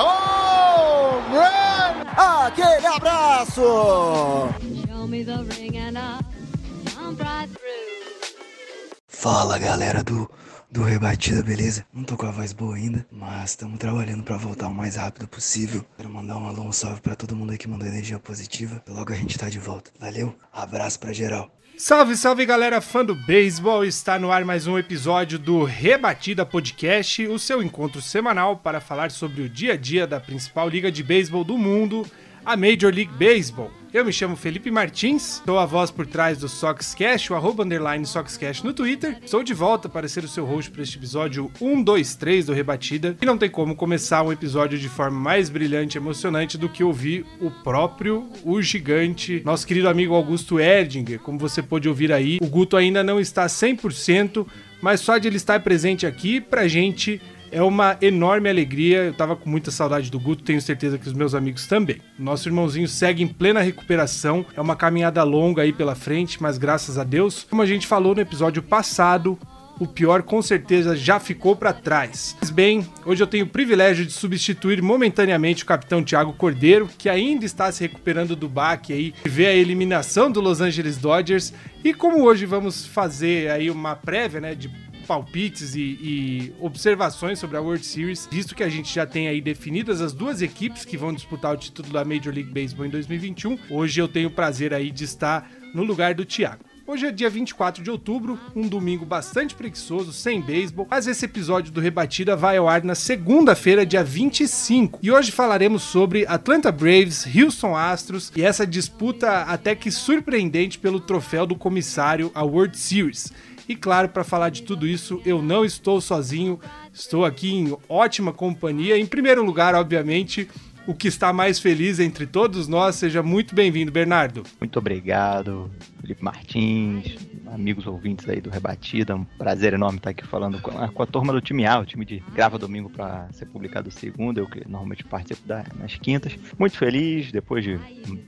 Home run! Aquele abraço! Fala galera do, do Rebatida, beleza? Não tô com a voz boa ainda, mas estamos trabalhando para voltar o mais rápido possível. Quero mandar um alô, um salve pra todo mundo aí que mandou energia positiva. Logo a gente tá de volta. Valeu, abraço pra geral. Salve, salve galera fã do beisebol! Está no ar mais um episódio do Rebatida Podcast, o seu encontro semanal para falar sobre o dia a dia da principal liga de beisebol do mundo, a Major League Baseball. Eu me chamo Felipe Martins, sou a voz por trás do Soxcast, o arroba underline Soxcast no Twitter. Estou de volta para ser o seu host para este episódio 123 do Rebatida. E não tem como começar um episódio de forma mais brilhante e emocionante do que ouvir o próprio, o gigante, nosso querido amigo Augusto Erdinger. Como você pôde ouvir aí, o Guto ainda não está 100%, mas só de ele estar presente aqui pra gente é uma enorme alegria. Eu tava com muita saudade do Guto, tenho certeza que os meus amigos também. Nosso irmãozinho segue em plena recuperação. É uma caminhada longa aí pela frente, mas graças a Deus, como a gente falou no episódio passado, o pior com certeza já ficou para trás. Mas bem, hoje eu tenho o privilégio de substituir momentaneamente o capitão Thiago Cordeiro, que ainda está se recuperando do baque aí, e vê a eliminação do Los Angeles Dodgers. E como hoje vamos fazer aí uma prévia, né, de palpites e, e, observações sobre a World Series, visto que a gente já tem aí definidas as duas equipes que vão disputar o título da Major League Baseball em 2021. Hoje eu tenho o prazer aí de estar no lugar do Thiago. Hoje é dia 24 de outubro, um domingo bastante preguiçoso, sem beisebol, mas esse episódio do Rebatida vai ao ar na segunda-feira, dia 25. E hoje falaremos sobre Atlanta Braves, Houston Astros e essa disputa até que surpreendente pelo troféu do comissário, a World Series. E claro, para falar de tudo isso, eu não estou sozinho, estou aqui em ótima companhia. Em primeiro lugar, obviamente, o que está mais feliz entre todos nós. Seja muito bem-vindo, Bernardo. Muito obrigado, Felipe Martins, amigos ouvintes aí do Rebatida. Um prazer enorme estar aqui falando com a, com a turma do time A, o time de grava domingo para ser publicado segunda, eu que normalmente participo da, nas quintas. Muito feliz, depois de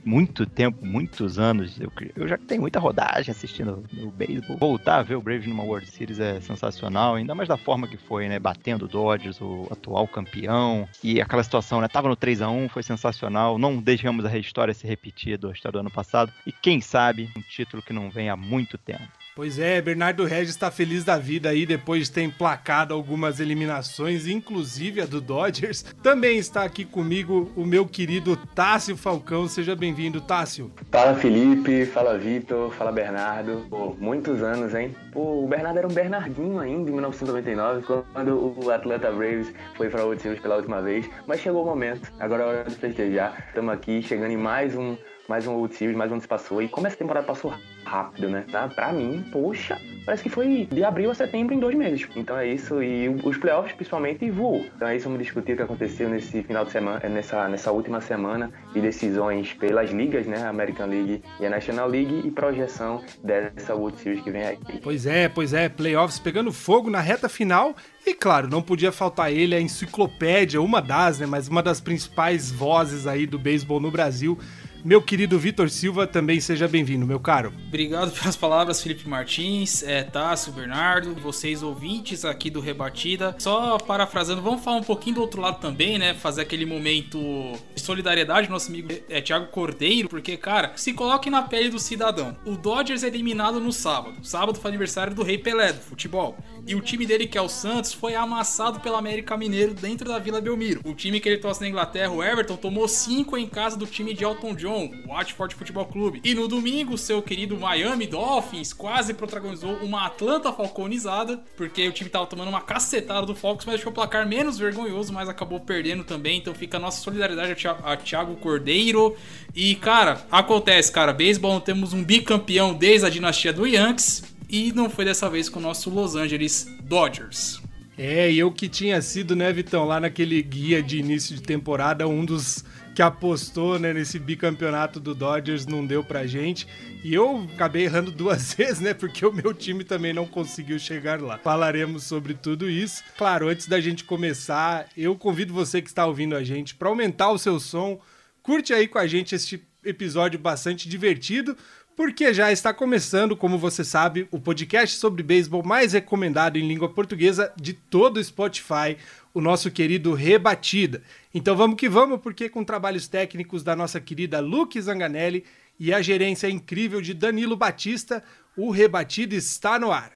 muito tempo, muitos anos, eu, eu já tenho muita rodagem assistindo o beisebol. Voltar a ver o Braves numa World Series é sensacional, ainda mais da forma que foi, né? Batendo o Dodgers, o atual campeão, e aquela situação, né? Tava no 3 a 1 foi sensacional. Não deixamos a história se repetir da história do ano passado. E quem sabe, um título que não vem há muito tempo. Pois é, Bernardo Regis está feliz da vida aí depois de ter emplacado algumas eliminações, inclusive a do Dodgers. Também está aqui comigo o meu querido Tássio Falcão. Seja bem-vindo, Tássio. Fala Felipe, fala Vitor, fala Bernardo. Pô, muitos anos, hein? Pô, o Bernardo era um Bernardinho ainda em 1999, quando o Atlanta Braves foi para o World Series pela última vez. Mas chegou o momento, agora é hora de festejar. Estamos aqui chegando em mais um mais um World Series, mais um ano se passou. E como essa temporada passou rápido, né? Tá? Pra mim, poxa, parece que foi de abril a setembro em dois meses. Então é isso. E os playoffs, principalmente, voou. Então é isso, vamos discutir o que aconteceu nesse final de semana, nessa, nessa última semana e decisões pelas ligas, né? American League e a National League e projeção dessa World Series que vem aí. Pois é, pois é. Playoffs pegando fogo na reta final. E claro, não podia faltar ele, a enciclopédia, uma das, né? Mas uma das principais vozes aí do beisebol no Brasil meu querido Vitor Silva, também seja bem-vindo, meu caro. Obrigado pelas palavras, Felipe Martins, é, Tássio, Bernardo, vocês ouvintes aqui do Rebatida. Só parafrasando, vamos falar um pouquinho do outro lado também, né? Fazer aquele momento de solidariedade nosso amigo é, Thiago Cordeiro, porque, cara, se coloque na pele do cidadão. O Dodgers é eliminado no sábado. Sábado foi aniversário do Rei Pelé, do futebol. E o time dele, que é o Santos, foi amassado pela América Mineiro dentro da Vila Belmiro. O time que ele trouxe na Inglaterra, o Everton, tomou 5 em casa do time de Elton John o Watford Futebol Clube. E no domingo, seu querido Miami Dolphins quase protagonizou uma Atlanta falconizada, porque o time tava tomando uma cacetada do Falcons, mas deixou o placar menos vergonhoso, mas acabou perdendo também. Então fica a nossa solidariedade a Thiago Cordeiro. E, cara, acontece, cara, beisebol temos um bicampeão desde a dinastia do Yankees. E não foi dessa vez com o nosso Los Angeles Dodgers. É, e eu que tinha sido, né, Vitão, lá naquele guia de início de temporada, um dos que apostou né, nesse bicampeonato do Dodgers não deu pra gente. E eu acabei errando duas vezes, né? Porque o meu time também não conseguiu chegar lá. Falaremos sobre tudo isso. Claro, antes da gente começar, eu convido você que está ouvindo a gente para aumentar o seu som. Curte aí com a gente este episódio bastante divertido porque já está começando, como você sabe, o podcast sobre beisebol mais recomendado em língua portuguesa de todo o Spotify, o nosso querido Rebatida. Então vamos que vamos, porque com trabalhos técnicos da nossa querida Luke Zanganelli e a gerência incrível de Danilo Batista, o Rebatida está no ar.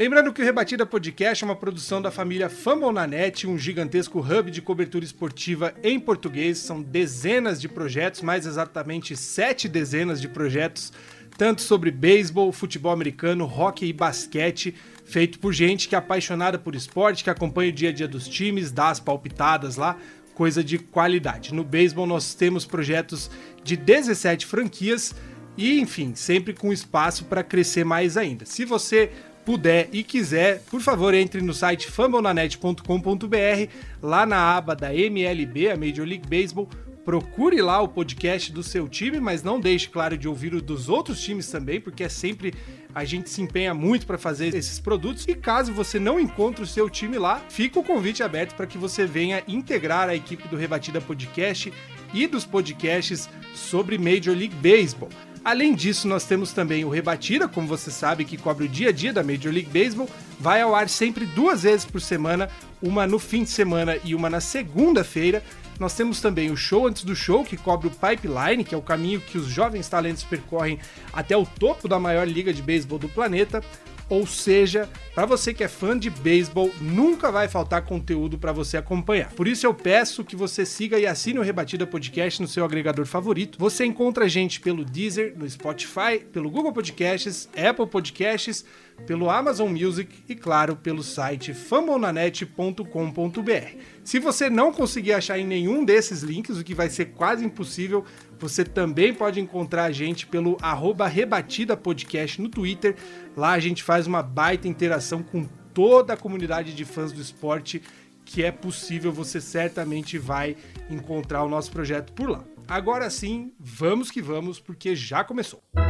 Lembrando que o Rebatida Podcast é uma produção da família Fambonanet, um gigantesco hub de cobertura esportiva em português. São dezenas de projetos, mais exatamente sete dezenas de projetos, tanto sobre beisebol, futebol americano, hockey e basquete, feito por gente que é apaixonada por esporte, que acompanha o dia a dia dos times, dá as palpitadas lá, coisa de qualidade. No beisebol nós temos projetos de 17 franquias e, enfim, sempre com espaço para crescer mais ainda. Se você puder e quiser, por favor, entre no site fambonanet.com.br, lá na aba da MLB, a Major League Baseball, procure lá o podcast do seu time, mas não deixe, claro, de ouvir o dos outros times também, porque é sempre a gente se empenha muito para fazer esses produtos. E caso você não encontre o seu time lá, fica o convite aberto para que você venha integrar a equipe do Rebatida Podcast e dos podcasts sobre Major League Baseball. Além disso, nós temos também o Rebatida, como você sabe, que cobre o dia a dia da Major League Baseball. Vai ao ar sempre duas vezes por semana, uma no fim de semana e uma na segunda-feira. Nós temos também o show antes do show, que cobre o pipeline, que é o caminho que os jovens talentos percorrem até o topo da maior liga de beisebol do planeta. Ou seja, para você que é fã de beisebol, nunca vai faltar conteúdo para você acompanhar. Por isso eu peço que você siga e assine o Rebatida Podcast no seu agregador favorito. Você encontra a gente pelo Deezer, no Spotify, pelo Google Podcasts, Apple Podcasts, pelo Amazon Music e, claro, pelo site fambonanet.com.br. Se você não conseguir achar em nenhum desses links, o que vai ser quase impossível, você também pode encontrar a gente pelo arroba Rebatida Podcast no Twitter. Lá a gente faz uma baita interação com toda a comunidade de fãs do esporte que é possível, você certamente vai encontrar o nosso projeto por lá. Agora sim, vamos que vamos, porque já começou. Muito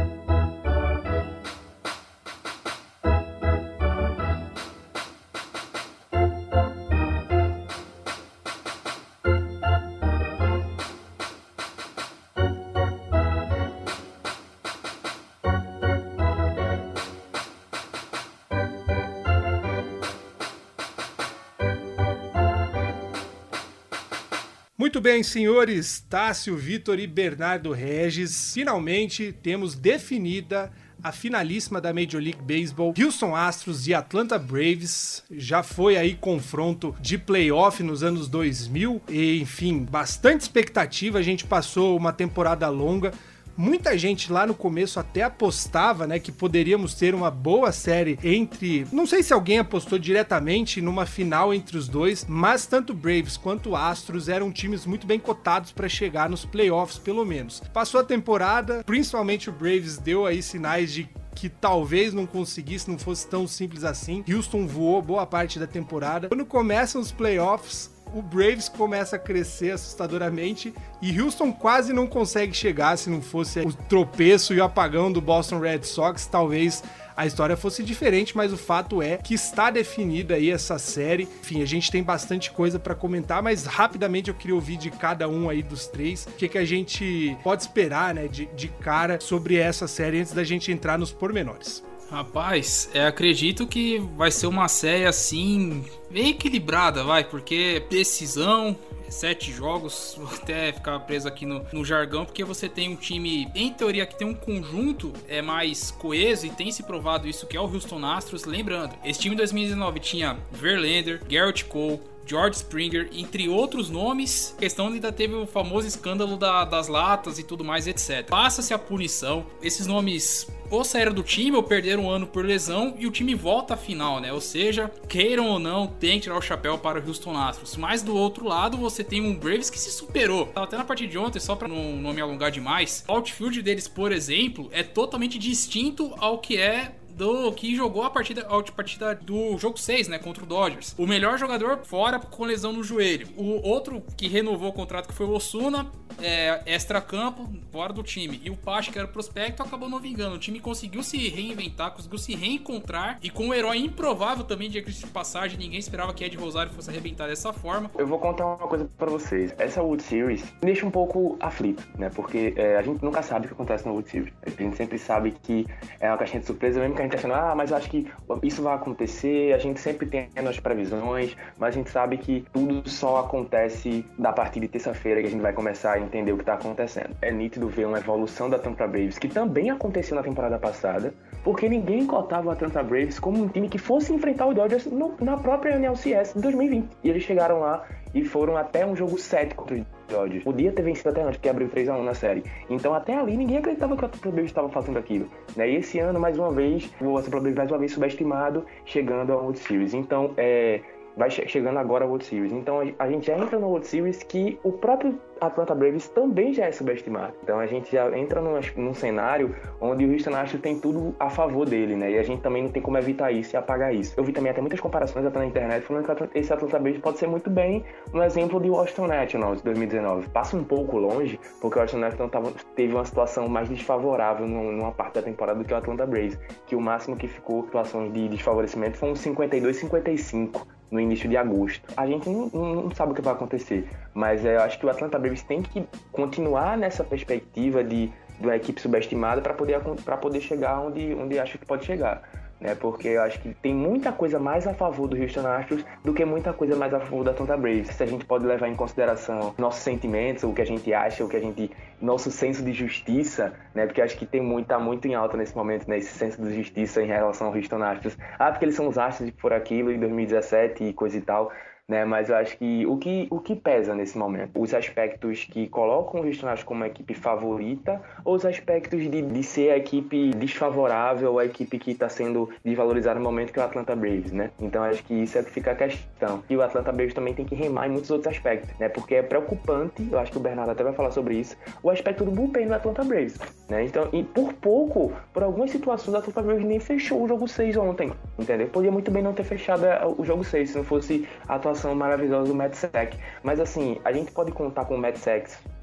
bem, senhores Tássio, Vitor e Bernardo Regis, finalmente temos definida a finalíssima da Major League Baseball, Houston Astros e Atlanta Braves. Já foi aí confronto de playoff nos anos 2000 e, enfim, bastante expectativa. A gente passou uma temporada longa Muita gente lá no começo até apostava, né, que poderíamos ter uma boa série entre, não sei se alguém apostou diretamente numa final entre os dois, mas tanto Braves quanto Astros eram times muito bem cotados para chegar nos playoffs pelo menos. Passou a temporada, principalmente o Braves deu aí sinais de que talvez não conseguisse, não fosse tão simples assim. Houston voou boa parte da temporada. Quando começam os playoffs, o Braves começa a crescer assustadoramente e Houston quase não consegue chegar se não fosse o tropeço e o apagão do Boston Red Sox, talvez a história fosse diferente, mas o fato é que está definida aí essa série. Enfim, a gente tem bastante coisa para comentar, mas rapidamente eu queria ouvir de cada um aí dos três o que, que a gente pode esperar, né, de, de cara sobre essa série antes da gente entrar nos pormenores. Rapaz, é, acredito que vai ser uma série assim, bem equilibrada, vai, porque decisão, sete jogos, vou até ficar preso aqui no, no, jargão, porque você tem um time, em teoria, que tem um conjunto é mais coeso e tem se provado isso, que é o Houston Astros. Lembrando, esse time em 2019 tinha Verlander, Garrett Cole, George Springer, entre outros nomes. A questão ainda teve o famoso escândalo da, das latas e tudo mais, etc. Passa-se a punição. Esses nomes ou saíram do time ou perderam um ano por lesão e o time volta à final, né? Ou seja, queiram ou não, tem que tirar o chapéu para o Houston Astros. Mas do outro lado, você tem um Braves que se superou. Tava até na partida de ontem, só para não, não me alongar demais. O outfield deles, por exemplo, é totalmente distinto ao que é do que jogou a partida, a partida do jogo 6, né, contra o Dodgers. O melhor jogador fora com lesão no joelho. O outro que renovou o contrato que foi o Osuna, é, extra-campo, fora do time. E o Pache, que era prospecto, acabou não vingando. O time conseguiu se reinventar, conseguiu se reencontrar e com um herói improvável também de de passagem. Ninguém esperava que Ed Rosário fosse arrebentar dessa forma. Eu vou contar uma coisa para vocês. Essa World Series me deixa um pouco aflito, né? Porque é, a gente nunca sabe o que acontece na World Series. A gente sempre sabe que é uma caixinha de surpresa, mesmo que a gente achando, ah, mas acho que isso vai acontecer. A gente sempre tem as previsões, mas a gente sabe que tudo só acontece da partir de terça-feira que a gente vai começar entender o que está acontecendo. É nítido ver uma evolução da Tampa Braves, que também aconteceu na temporada passada, porque ninguém cotava o Atlanta Braves como um time que fosse enfrentar o Dodgers no, na própria NLCS de 2020. E eles chegaram lá e foram até um jogo 7 contra os Dodgers. Podia ter vencido até antes, porque abriu 3 a 1 na série. Então até ali ninguém acreditava que o Atlanta Braves estava fazendo aquilo. Né? E esse ano, mais uma vez, o Atlanta Braves mais uma vez subestimado, chegando ao World Series. Então, é, vai chegando agora a World Series. Então a gente já entra no World Series que o próprio Atlanta Braves também já é subestimado. Então a gente já entra num, num cenário onde o Houston Astros tem tudo a favor dele, né? E a gente também não tem como evitar isso e apagar isso. Eu vi também até muitas comparações até na internet falando que esse Atlanta Braves pode ser muito bem um exemplo de Washington Nationals de 2019. Passa um pouco longe, porque o Washington Nationals tava, teve uma situação mais desfavorável numa parte da temporada do que o Atlanta Braves, que o máximo que ficou situações de desfavorecimento foi um 52-55 no início de agosto. A gente não, não, sabe o que vai acontecer, mas é, eu acho que o Atlanta Braves tem que continuar nessa perspectiva de, de uma equipe subestimada para poder, poder chegar onde, onde acho que pode chegar né? Porque eu acho que tem muita coisa mais a favor do Houston Astros do que muita coisa mais a favor da Atlanta Braves. Se a gente pode levar em consideração nossos sentimentos, o que a gente acha, o que a gente, nosso senso de justiça, né? Porque acho que tem muito, tá muito em alta nesse momento, né? Esse senso de justiça em relação ao Houston Astros. Ah, porque eles são os Astros por aquilo em 2017 e coisa e tal né? Mas eu acho que o que, o que pesa nesse momento? Os aspectos que colocam o Astros como equipe favorita ou os aspectos de, de ser a equipe desfavorável, a equipe que está sendo desvalorizada no momento que é o Atlanta Braves, né? Então acho que isso é que fica a questão. E o Atlanta Braves também tem que remar em muitos outros aspectos, né? Porque é preocupante, eu acho que o Bernardo até vai falar sobre isso, o aspecto do bullpen do Atlanta Braves, né? Então, e por pouco, por algumas situações, o Atlanta Braves nem fechou o jogo 6 ontem, entendeu? Podia muito bem não ter fechado é, o jogo 6 se não fosse a atuação atuação maravilhosa do Matt Sec. Mas assim, a gente pode contar com o Matt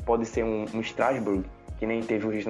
pode ser um, um Strasbourg, que nem teve o Houston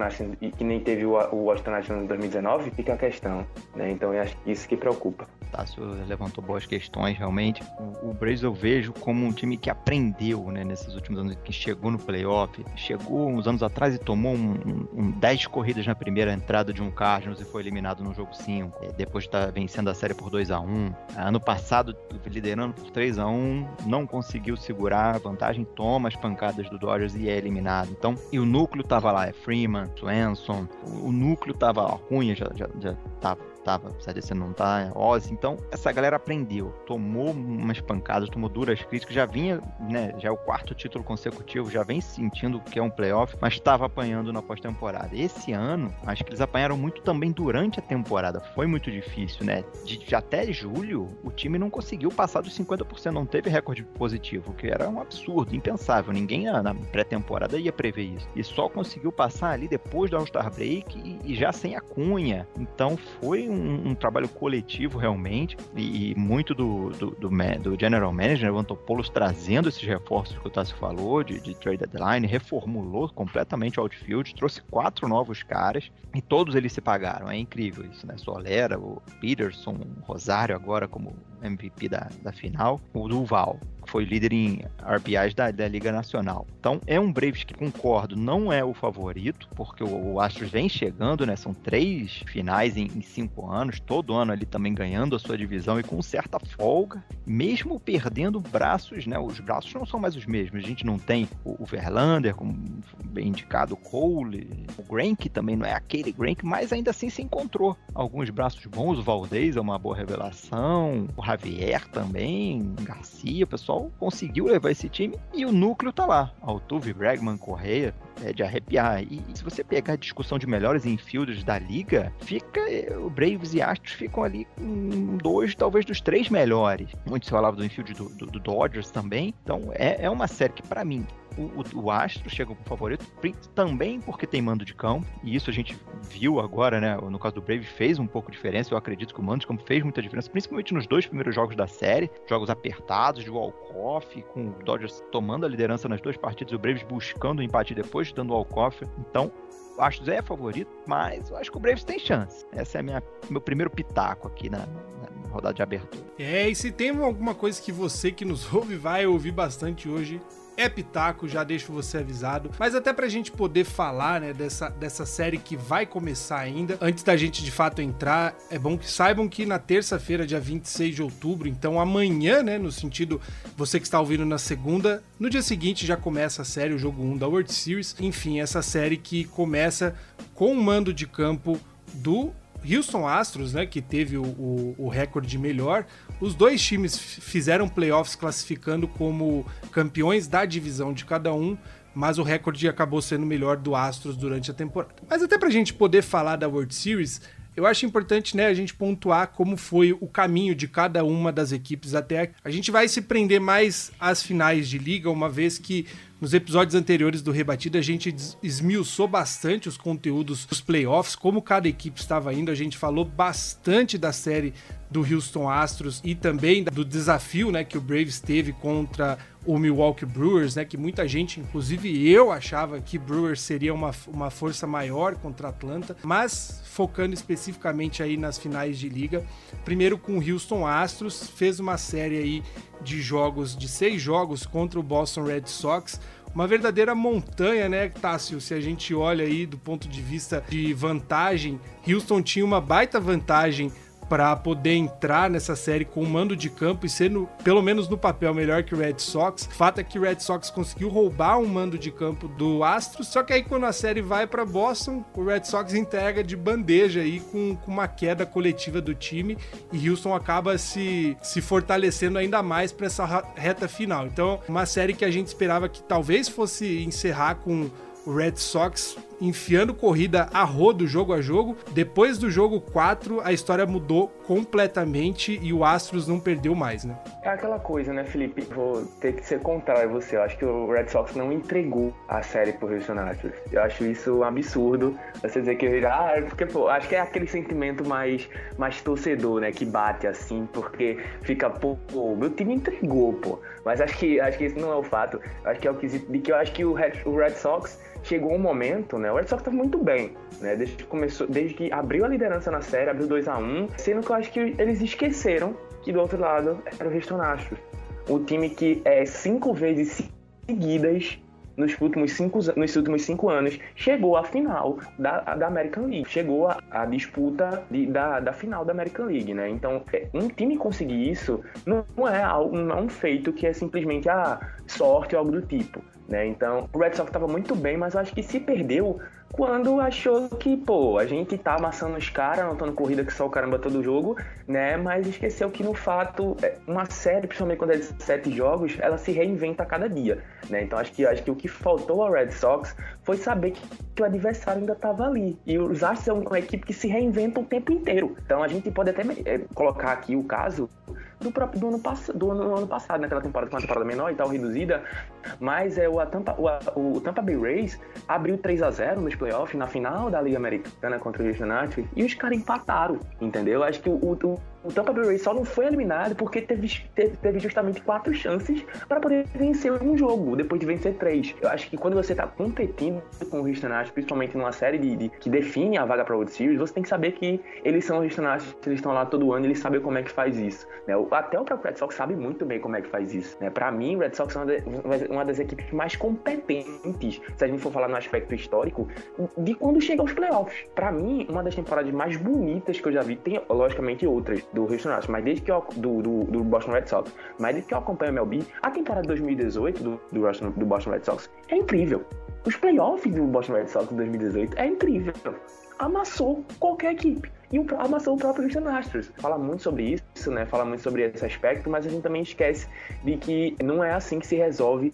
que nem teve o, Washington em 2019, fica a questão, né? Então eu acho que isso que preocupa. Tássio levantou boas questões, realmente. O, o Braves eu vejo como um time que aprendeu, né, nesses últimos anos, que chegou no playoff, chegou uns anos atrás e tomou um, um, um 10 corridas na primeira entrada de um Cardinals e foi eliminado no jogo 5, é, depois de estar tá vencendo a série por 2 a 1 Ano passado, liderando por 3 a 1 não conseguiu segurar a vantagem, toma as pancadas do Dodgers e é eliminado. Então, e o núcleo tava lá, é Freeman, Swanson, o, o núcleo tava ó, ruim, já, já, já tava tava, apesar de você não tá, é Ozzy. Então, essa galera aprendeu, tomou umas pancadas, tomou duras críticas, já vinha, né, já é o quarto título consecutivo, já vem sentindo que é um playoff, mas estava apanhando na pós-temporada. Esse ano, acho que eles apanharam muito também durante a temporada, foi muito difícil, né? De, de até julho, o time não conseguiu passar dos 50%, não teve recorde positivo, que era um absurdo, impensável. Ninguém na pré-temporada ia prever isso. E só conseguiu passar ali depois do All-Star Break e, e já sem a cunha. Então foi um um, um trabalho coletivo realmente, e, e muito do, do, do, do, General Manager, o Antopoulos, trazendo esses reforços que o Tassi falou, de, de trade deadline, reformulou completamente o outfield, trouxe quatro novos caras, e todos eles se pagaram, é incrível isso, né? Solera, o Peterson, o Rosário agora como MVP da, da final, o Duval, foi líder em RBIs da, da, Liga Nacional. Então é um Braves que concordo, não é o favorito, porque o, o Astros vem chegando, né? São três finais em, em, cinco anos, todo ano ali também ganhando a sua divisão e com certa folga, mesmo perdendo braços, né? Os braços não são mais os mesmos. A gente não tem o, o Verlander, como bem indicado, o Cole, o Grank também não é aquele Grank, mas ainda assim se encontrou alguns braços bons. O Valdez é uma boa revelação, o Javier também, Garcia, o pessoal conseguiu levar esse time e o núcleo tá lá. Altuve, Bregman, Correia, é de arrepiar. E, se você pegar a discussão de melhores infielders da liga, fica o Braves e Astros ficam ali com dois, talvez dos três melhores. Muito se falava do infield do, do, do Dodgers também. Então é, é uma série que para mim o, o, o, Astro chega como favorito, também porque tem mando de campo, e isso a gente viu agora, né? No caso do Brave fez um pouco de diferença. Eu acredito que o mando de campo fez muita diferença, principalmente nos dois primeiros jogos da série, jogos apertados de walk-off, com o Dodgers tomando a liderança nas duas partidas, o Braves buscando o empate depois, dando walk-off. Então, o Astros é favorito, mas eu acho que o Braves tem chance. Esse é minha, meu primeiro pitaco aqui na, na rodada de abertura. É, e se tem alguma coisa que você que nos ouve vai ouvir bastante hoje, é pitaco, já deixo você avisado. Mas até pra gente poder falar, né, dessa, dessa série que vai começar ainda, antes da gente de fato entrar, é bom que saibam que na terça-feira, dia 26 de outubro, então amanhã, né, no sentido, você que está ouvindo na segunda, no dia seguinte já começa a série, o jogo 1 da World Series. Enfim, essa série que começa com o mando de campo do Houston Astros, né, que teve o, o, o recorde melhor, os dois times fizeram playoffs classificando como campeões da divisão de cada um, mas o recorde acabou sendo melhor do Astros durante a temporada. Mas até pra gente poder falar da World Series, eu acho importante, né, a gente pontuar como foi o caminho de cada uma das equipes até. A gente vai se prender mais às finais de liga, uma vez que nos episódios anteriores do Rebatida, a gente esmiuçou bastante os conteúdos dos playoffs, como cada equipe estava indo. A gente falou bastante da série do Houston Astros e também do desafio né, que o Braves teve contra o Milwaukee Brewers, né, que muita gente, inclusive eu, achava que Brewers seria uma, uma força maior contra Atlanta, mas focando especificamente aí nas finais de liga. Primeiro com o Houston Astros, fez uma série aí de jogos, de seis jogos contra o Boston Red Sox. Uma verdadeira montanha, né, Tássio? Se a gente olha aí do ponto de vista de vantagem, Houston tinha uma baita vantagem para poder entrar nessa série com o mando de campo e sendo, pelo menos no papel, melhor que o Red Sox. O fato é que o Red Sox conseguiu roubar um mando de campo do Astros, só que aí quando a série vai para Boston, o Red Sox entrega de bandeja aí com, com, uma queda coletiva do time e Houston acaba se, se fortalecendo ainda mais para essa reta final. Então, uma série que a gente esperava que talvez fosse encerrar com o Red Sox enfiando corrida a rodo, jogo a jogo. Depois do jogo 4, a história mudou completamente e o Astros não perdeu mais, né? É aquela coisa, né, Felipe? Vou ter que ser contrário a você. Eu acho que o Red Sox não entregou a série pro Houston Astros. Eu acho isso um absurdo. Você dizer que ah, é porque, pô, acho que é aquele sentimento mais, mais torcedor, né, que bate assim, porque fica, pô, pô meu time entregou, pô. Mas acho que, acho que esse não é o fato. Acho que é o quesito de que eu acho que o Red, o Red Sox chegou um momento, né? O Red Sox tá muito bem, né? Desde que começou, desde que abriu a liderança na série, abriu 2 a 1 sendo que eu acho que eles esqueceram que do outro lado era o Houston Astros. O time que é cinco vezes seguidas nos últimos cinco, nos últimos cinco anos chegou à final da, da American League, chegou à, disputa de, da, da final da American League, né? Então, é, um time conseguir isso não, é, algo, não é um feito que é simplesmente ah, sorte ou algo do tipo. Né? Então, o Red Sox estava muito bem, mas eu acho que se perdeu quando achou que, pô, a gente tá amassando os caras, anotando corrida que só o caramba todo jogo, né? Mas esqueceu que no fato, é, uma série, principalmente quando é de sete jogos, ela se reinventa a cada dia, né? Então acho que, acho que o que faltou ao Red Sox foi saber que, que o adversário ainda estava ali. E os Astros são uma equipe que se reinventa o tempo inteiro. Então a gente pode até é, colocar aqui o caso do próprio do ano, do ano, ano passado, naquela temporada, uma temporada menor e tal, reduzida, mas é, o, Tampa, o, o Tampa Bay Rays abriu 3 a 0 nos playoffs, na final da Liga Americana contra o Houston Astros, e os caras empataram, entendeu? Acho que o, o, o Tampa Bay Rays só não foi eliminado porque teve, teve, justamente quatro chances para poder vencer um jogo, depois de vencer três. Eu acho que quando você está competindo com o Houston Astros, principalmente numa série de, de, que define a vaga para World Series, você tem que saber que eles são os Houston Astros, eles estão lá todo ano, eles sabem como é que faz isso. Né? Até o próprio Red Sox sabe muito bem como é que faz isso. Né? Para mim, o Red Sox é uma, de, uma das equipes mais competentes, se a gente for falar no aspecto histórico, de quando chega aos playoffs. Para mim, uma das temporadas mais bonitas que eu já vi, tem logicamente outras, do Houston Astros, mas desde que eu, do, do, do, Boston Red Sox, mas desde que eu acompanho o MLB, a temporada de 2018 do, do, do Boston Red Sox é incrível. Os playoffs do Boston Red Sox de 2018 é incrível. Amassou qualquer equipe e amassou o próprio Houston Astros. Fala muito sobre isso, né? Fala muito sobre esse aspecto, mas a gente também esquece de que não é assim que se resolve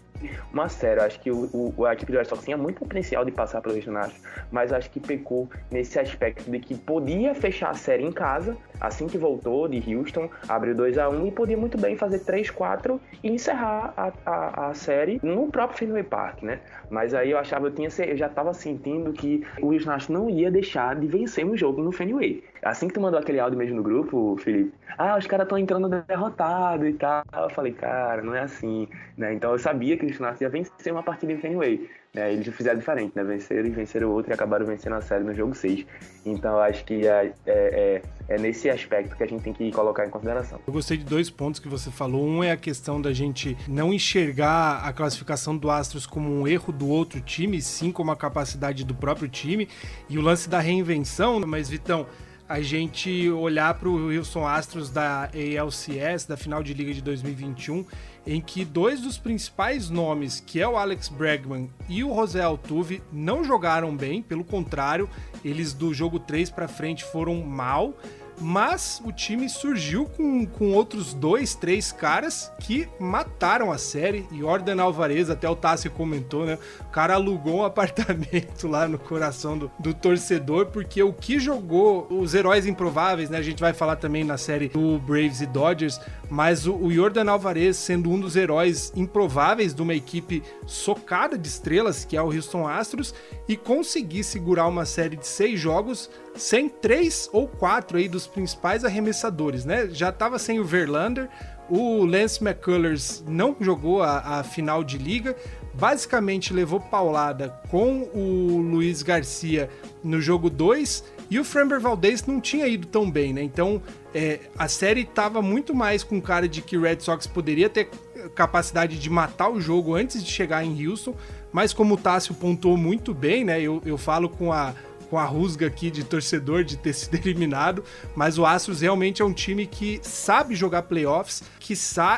uma série. Eu acho que o, o, a equipe do Red Sox tinha muito potencial de passar pelo Houston Astros, mas acho que pecou nesse aspecto de que podia fechar a série em casa, assim que voltou de Houston, abriu 2 a 1 e podia muito bem fazer 3-4 e encerrar a, a, a, série no próprio Fenway Park, né? Mas aí eu achava, eu, tinha, eu já estava sentindo que o Houston Astros não ia deixar de vencer um jogo no Fenway. Assim que tu mandou aquele áudio mesmo no grupo, Felipe, ah, os caras estão entrando derrotado e tal. Eu falei, cara, não é assim, né? Então eu sabia que o Astros ia vencer uma partida em Fenway. Né? Eles fizeram diferente, né? Venceram e venceram o outro e acabaram vencendo a série no jogo 6. Então acho que é, é, é, é, nesse aspecto que a gente tem que colocar em consideração. Eu gostei de dois pontos que você falou. Um é a questão da gente não enxergar a classificação do Astros como um erro do outro time, sim como a capacidade do próprio time. E o lance da reinvenção, mas Vitão, a gente olhar para o Wilson Astros da ALCS, da final de liga de 2021, em que dois dos principais nomes, que é o Alex Bregman e o José Altuve, não jogaram bem, pelo contrário, eles do jogo 3 para frente foram mal mas o time surgiu com, com outros dois, três caras que mataram a série. E Jordan Alvarez, até o Tassi comentou, né? O cara alugou um apartamento lá no coração do, do torcedor, porque o que jogou os heróis improváveis, né? A gente vai falar também na série do Braves e Dodgers, mas o, o Jordan Alvarez sendo um dos heróis improváveis de uma equipe socada de estrelas, que é o Houston Astros, e conseguir segurar uma série de seis jogos sem três ou quatro aí dos principais arremessadores, né? Já estava sem o Verlander, o Lance McCullers não jogou a, a, final de liga, basicamente levou paulada com o Luiz Garcia no jogo 2 e o Framber Valdez não tinha ido tão bem, né? Então é, a série estava muito mais com cara de que o Red Sox poderia ter capacidade de matar o jogo antes de chegar em Houston, mas como o Tássio pontuou muito bem, né? Eu, eu falo com a com a rusga aqui de torcedor de ter sido eliminado, mas o Astros realmente é um time que sabe jogar playoffs, que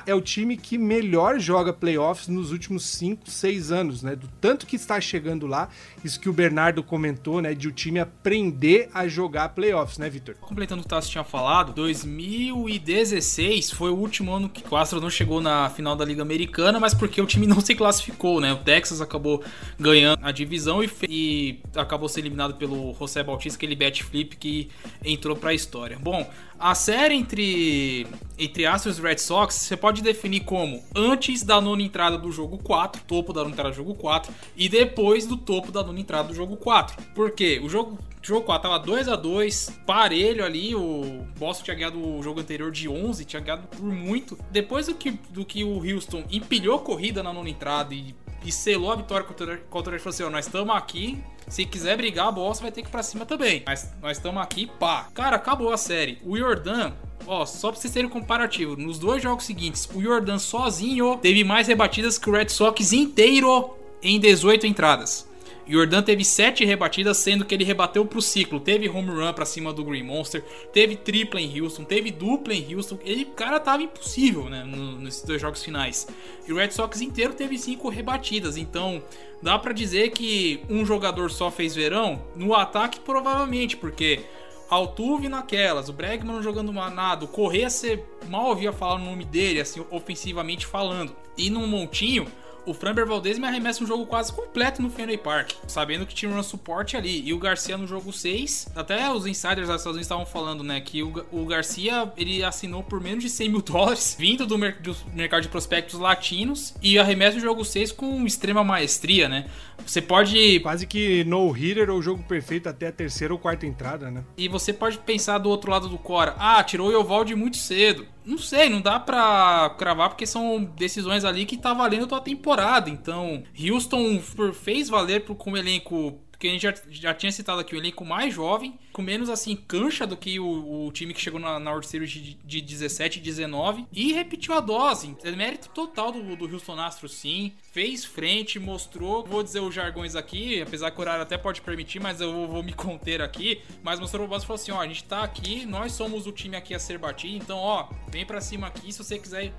é o time que melhor joga playoffs nos últimos 5, 6 anos, né? Do tanto que está chegando lá, isso que o Bernardo comentou, né? De o time aprender a jogar playoffs, né, Vitor? Completando o que o Tassi tinha falado, 2016 foi o último ano que o Astros não chegou na final da Liga Americana, mas porque o time não se classificou, né? O Texas acabou ganhando a divisão e, e acabou sendo eliminado pelo José Bautista, aquele bet flip que entrou para a história. Bom, a série entre, entre Astros e Red Sox você pode definir como antes da nona entrada do jogo 4, topo da nona entrada do jogo 4, e depois do topo da nona entrada do jogo 4. Por quê? O jogo jogo 4 tava 2 a 2 parelho ali. O Boston tinha ganhado o jogo anterior de 11, tinha ganhado por muito. Depois do que, do que o Houston empilhou corrida na nona entrada e e selou a vitória contra, contra ele. Falou assim: ó, nós estamos aqui. Se quiser brigar, a Boston vai ter que ir pra cima também. Mas nós estamos aqui, pá. Cara, acabou a série. O Jordan Ó, só pra vocês terem um comparativo, nos dois jogos seguintes, o Jordan sozinho teve mais rebatidas que o Red Sox inteiro em 18 entradas. Jordan teve 7 rebatidas, sendo que ele rebateu pro ciclo. Teve home run pra cima do Green Monster, teve tripla em Houston, teve dupla em Houston. Ele, cara, tava impossível, né, nesses dois jogos finais. E o Red Sox inteiro teve 5 rebatidas, então dá para dizer que um jogador só fez verão? No ataque, provavelmente, porque Altuve naquelas, o Bregman não jogando nada, o Correa você mal ouvia falar o nome dele, assim, ofensivamente falando. E no Montinho, o Framber Valdez me arremessa um jogo quase completo no Fenway Park, sabendo que tinha um suporte ali. E o Garcia no jogo 6, até os insiders das Estados Unidos estavam falando, né, que o, o, Garcia ele assinou por menos de 100 mil dólares, vindo do, mer do mercado de prospectos latinos, e arremessa o jogo 6 com extrema maestria, né? Você pode. Quase que no-hitter ou jogo perfeito até a terceira ou quarta entrada, né? E você pode pensar do outro lado do Cora, ah, tirou o Yovaldi muito cedo. Não sei, não dá pra cravar porque são decisões ali que tá valendo a tua temporada. Então, Houston fez valer pro, com elenco porque a gente já, já tinha citado aqui o elenco mais jovem, com menos assim cancha do que o, o time que chegou na, na World Series de, de 17 e 19 e repetiu a dose. É mérito total do, do Houston Astros, sim. Fez frente, mostrou. Vou dizer os jargões aqui, apesar que o horário até pode permitir, mas eu vou, vou me conter aqui. Mas mostrou o base e falou assim: ó, a gente tá aqui, nós somos o time aqui a ser batido, então ó, vem para cima aqui se você quiser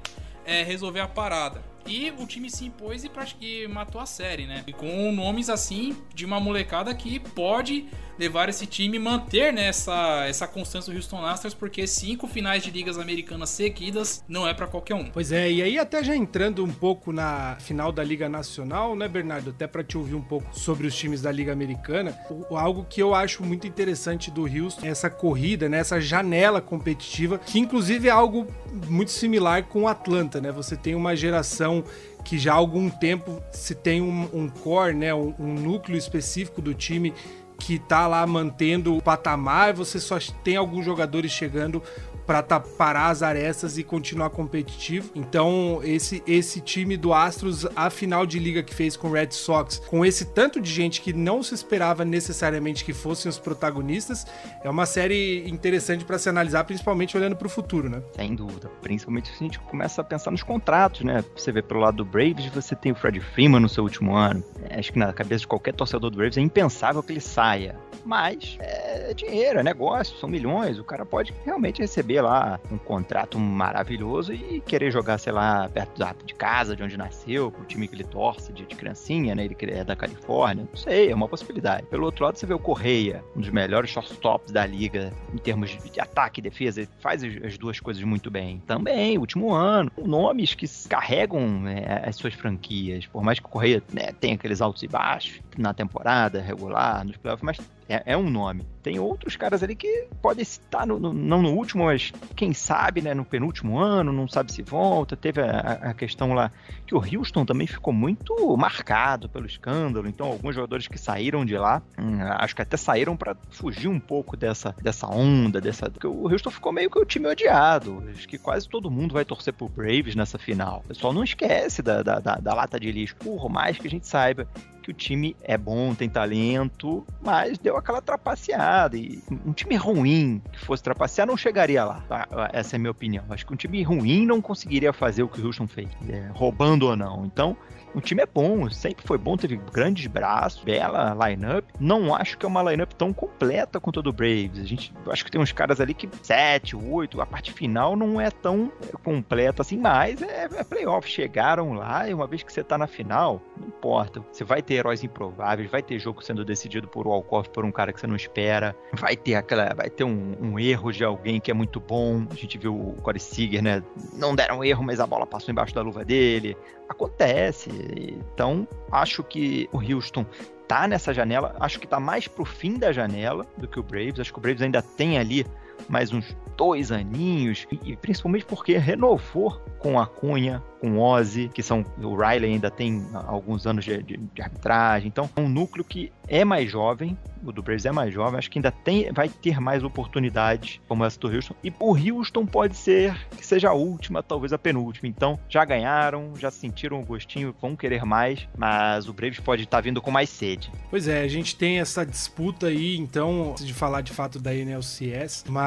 é, resolver a parada. E o time se impôs e, e matou a série, né? E com nomes assim de uma molecada que pode levar esse time manter né, essa, essa constância do Houston Astros, porque cinco finais de ligas americanas seguidas não é para qualquer um. Pois é, e aí até já entrando um pouco na final da Liga Nacional, né, Bernardo? Até para te ouvir um pouco sobre os times da Liga Americana, algo que eu acho muito interessante do Houston é essa corrida, né, essa janela competitiva, que inclusive é algo muito similar com o Atlanta, né? Você tem uma geração que já há algum tempo se tem um, um core, né, um, um núcleo específico do time que tá lá mantendo o patamar, você só tem alguns jogadores chegando para parar as arestas e continuar competitivo. Então, esse, esse time do Astros, a final de liga que fez com o Red Sox, com esse tanto de gente que não se esperava necessariamente que fossem os protagonistas, é uma série interessante para se analisar, principalmente olhando para o futuro, né? Sem dúvida. Principalmente se a gente começa a pensar nos contratos, né? Você vê pelo lado do Braves, você tem o Fred Freeman no seu último ano. É, acho que na cabeça de qualquer torcedor do Braves é impensável que ele saia. Mas é dinheiro, é negócio, são milhões. O cara pode realmente receber lá um contrato maravilhoso e querer jogar, sei lá, perto de casa, de onde nasceu, pro time que ele torce de, de criancinha, né? Ele é da Califórnia. Não sei, é uma possibilidade. Pelo outro lado, você vê o Correia, um dos melhores shortstops da liga em termos de ataque e defesa, ele faz as duas coisas muito bem. Também, último ano, nomes que carregam né, as suas franquias, por mais que o Correia né, tenha aqueles altos e baixos na temporada regular, nos playoffs, mas é, é, um nome. Tem outros caras ali que podem estar, no, no, não no último, mas quem sabe, né, no penúltimo ano, não sabe se volta. Teve a, a, questão lá que o Houston também ficou muito marcado pelo escândalo. Então, alguns jogadores que saíram de lá, hum, acho que até saíram para fugir um pouco dessa, dessa onda, dessa. Porque o Houston ficou meio que o time odiado. Acho que quase todo mundo vai torcer pro Braves nessa final. O pessoal não esquece da, da, da, da lata de lixo. Por mais que a gente saiba que o time é bom, tem talento, mas deu aquela trapaceada. E um time ruim que fosse trapacear não chegaria lá. Tá? Essa é a minha opinião. Acho que um time ruim não conseguiria fazer o que o Houston fez, é, roubando ou não. Então, o time é bom, sempre foi bom, teve grandes braços, bela lineup. Não acho que é uma lineup tão completa quanto a do Braves. A gente acho que tem uns caras ali que 7, 8, a parte final não é tão completa assim, mas é, é playoff. Chegaram lá e uma vez que você tá na final, não importa. Você vai ter heróis improváveis, vai ter jogo sendo decidido por Walkoff, por um cara que você não espera, vai ter aquela, vai ter um, um erro de alguém que é muito bom. A gente viu o Corey Seager, né? Não deram erro, mas a bola passou embaixo da luva dele acontece. Então, acho que o Houston tá nessa janela, acho que tá mais pro fim da janela do que o Braves. Acho que o Braves ainda tem ali mais uns dois aninhos, e principalmente porque renovou com a Cunha, com Ozzy, que são. O Riley ainda tem alguns anos de, de, de, arbitragem. Então, é um núcleo que é mais jovem. O do Braves é mais jovem. Acho que ainda tem, vai ter mais oportunidades, como essa do Houston. E o Houston pode ser que seja a última, talvez a penúltima. Então, já ganharam, já sentiram o gostinho, vão querer mais. Mas o Braves pode estar tá vindo com mais sede. Pois é, a gente tem essa disputa aí, então, de falar de fato da NLCS. Mas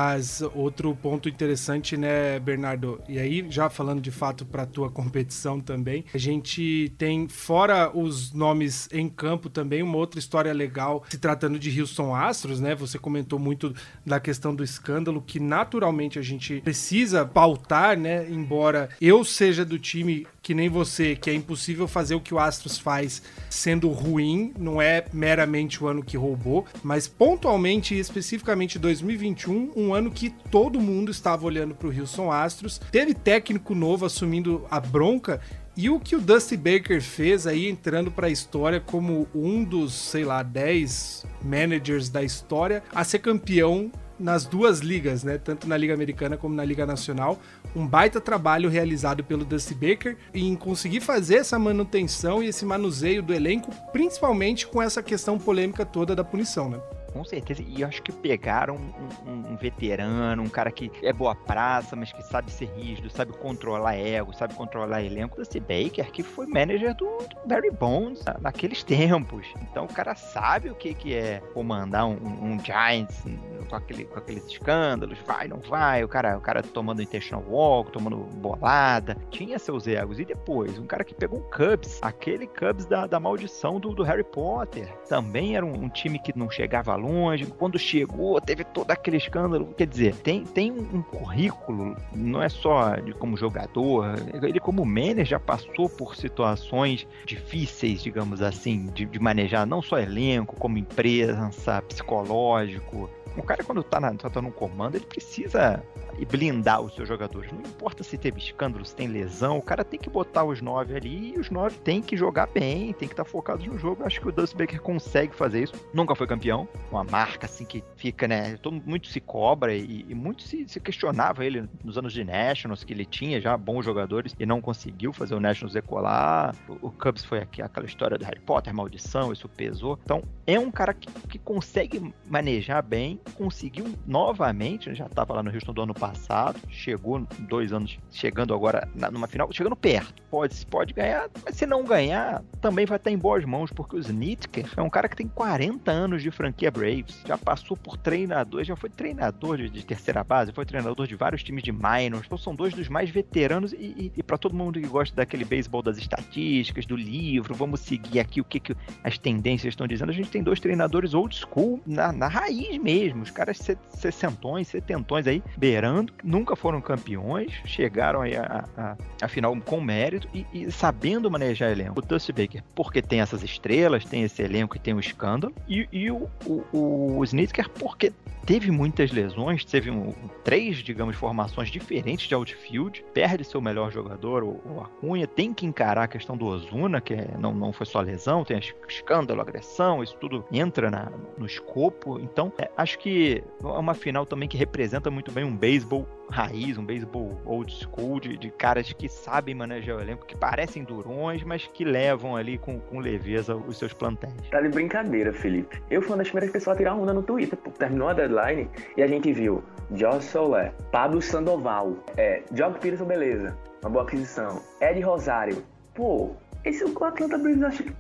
outro ponto interessante, né, Bernardo? E aí, já falando de fato para tua competição também. A gente tem, fora os nomes em campo também, uma outra história legal se tratando de Houston Astros, né? Você comentou muito da questão do escândalo, que naturalmente a gente precisa pautar, né? Embora eu seja do time que nem você, que é impossível fazer o que o Astros faz sendo ruim, não é meramente o ano que roubou, mas pontualmente e especificamente 2021, um ano que todo mundo estava olhando para o Houston Astros. Teve técnico novo assumindo a bronca e o que o Dusty Baker fez aí entrando para a história como um dos, sei lá, 10 managers da história a ser campeão nas duas ligas, né? Tanto na Liga Americana como na Liga Nacional. Um baita trabalho realizado pelo Dusty Baker em conseguir fazer essa manutenção e esse manuseio do elenco, principalmente com essa questão polêmica toda da punição, né? Com certeza. E eu acho que pegaram um, um, um, veterano, um cara que é boa praça, mas que sabe ser rígido, sabe controlar ego, sabe controlar elenco. Desse Baker, que foi manager do, do Barry Bonds naqueles tempos. Então o cara sabe o que, que é comandar um, um Giants com, aquele, com aqueles escândalos, vai, não vai, o cara, o cara tomando intentional walk, tomando bolada. Tinha seus egos. E depois, um cara que pegou um Cubs, aquele Cubs da, da maldição do, do Harry Potter. Também era um, um time que não chegava longe. Quando chegou, teve todo aquele escândalo. Quer dizer, tem, tem um currículo, não é só de como jogador, ele como manager já passou por situações difíceis, digamos assim, de, de manejar não só elenco, como empresa, psicológico. O cara, quando tá, na, tá no comando, ele precisa blindar os seus jogadores. Não importa se teve escândalo, se tem lesão, o cara tem que botar os nove ali e os nove tem que jogar bem, tem que estar tá focados no jogo. Eu acho que o Dusty Baker consegue fazer isso. Nunca foi campeão, uma marca assim que fica, né? Todo, muito se cobra e, e muito se, se, questionava ele nos anos de Nationals, que ele tinha já bons jogadores e não conseguiu fazer o Nationals decolar. O, o Cubs foi aqui, aquela história do Harry Potter, maldição, isso pesou. Então é um cara que, que consegue manejar bem, conseguiu novamente, já estava lá no Houston do ano passado chegou dois anos, chegando agora na, numa final, chegando perto. Pode, pode ganhar, mas se não ganhar, também vai estar em boas mãos, porque o Snitker é um cara que tem 40 anos de franquia Braves, já passou por treinador, já foi treinador de, de terceira base, foi treinador de vários times de minors, então são dois dos mais veteranos e, e, e para todo mundo que gosta daquele beisebol das estatísticas, do livro, vamos seguir aqui o que, que as tendências estão dizendo, a gente tem dois treinadores old school, na, na raiz mesmo, os caras sessentões, setentões aí, beirando nunca foram campeões, chegaram aí a, a, a final com mérito e, e, sabendo manejar elenco. O Dusty Baker, porque tem essas estrelas, tem esse elenco e tem um escândalo, e, e o, o, o Snitker, porque teve muitas lesões, teve um, três, digamos, formações diferentes de outfield, perde seu melhor jogador, o, o Acunha, tem que encarar a questão do Ozuna, que é, não, não foi só lesão, tem escândalo, agressão, isso tudo entra na, no escopo. Então, é, acho que é uma final também que representa muito bem um beisebol raiz, um beisebol old school, de, de, caras que sabem manejar o elenco, que parecem durões, mas que levam ali com, com leveza os seus plantéis. Tá de brincadeira, Felipe. Eu fui uma das primeiras pessoas a tirar onda no Twitter, pô. terminou a deadline e a gente viu Josh Soler, Pablo Sandoval, é, Jock Peterson, beleza, uma boa aquisição, Ed Rosário, pô, esse o Atlanta Braves acha que,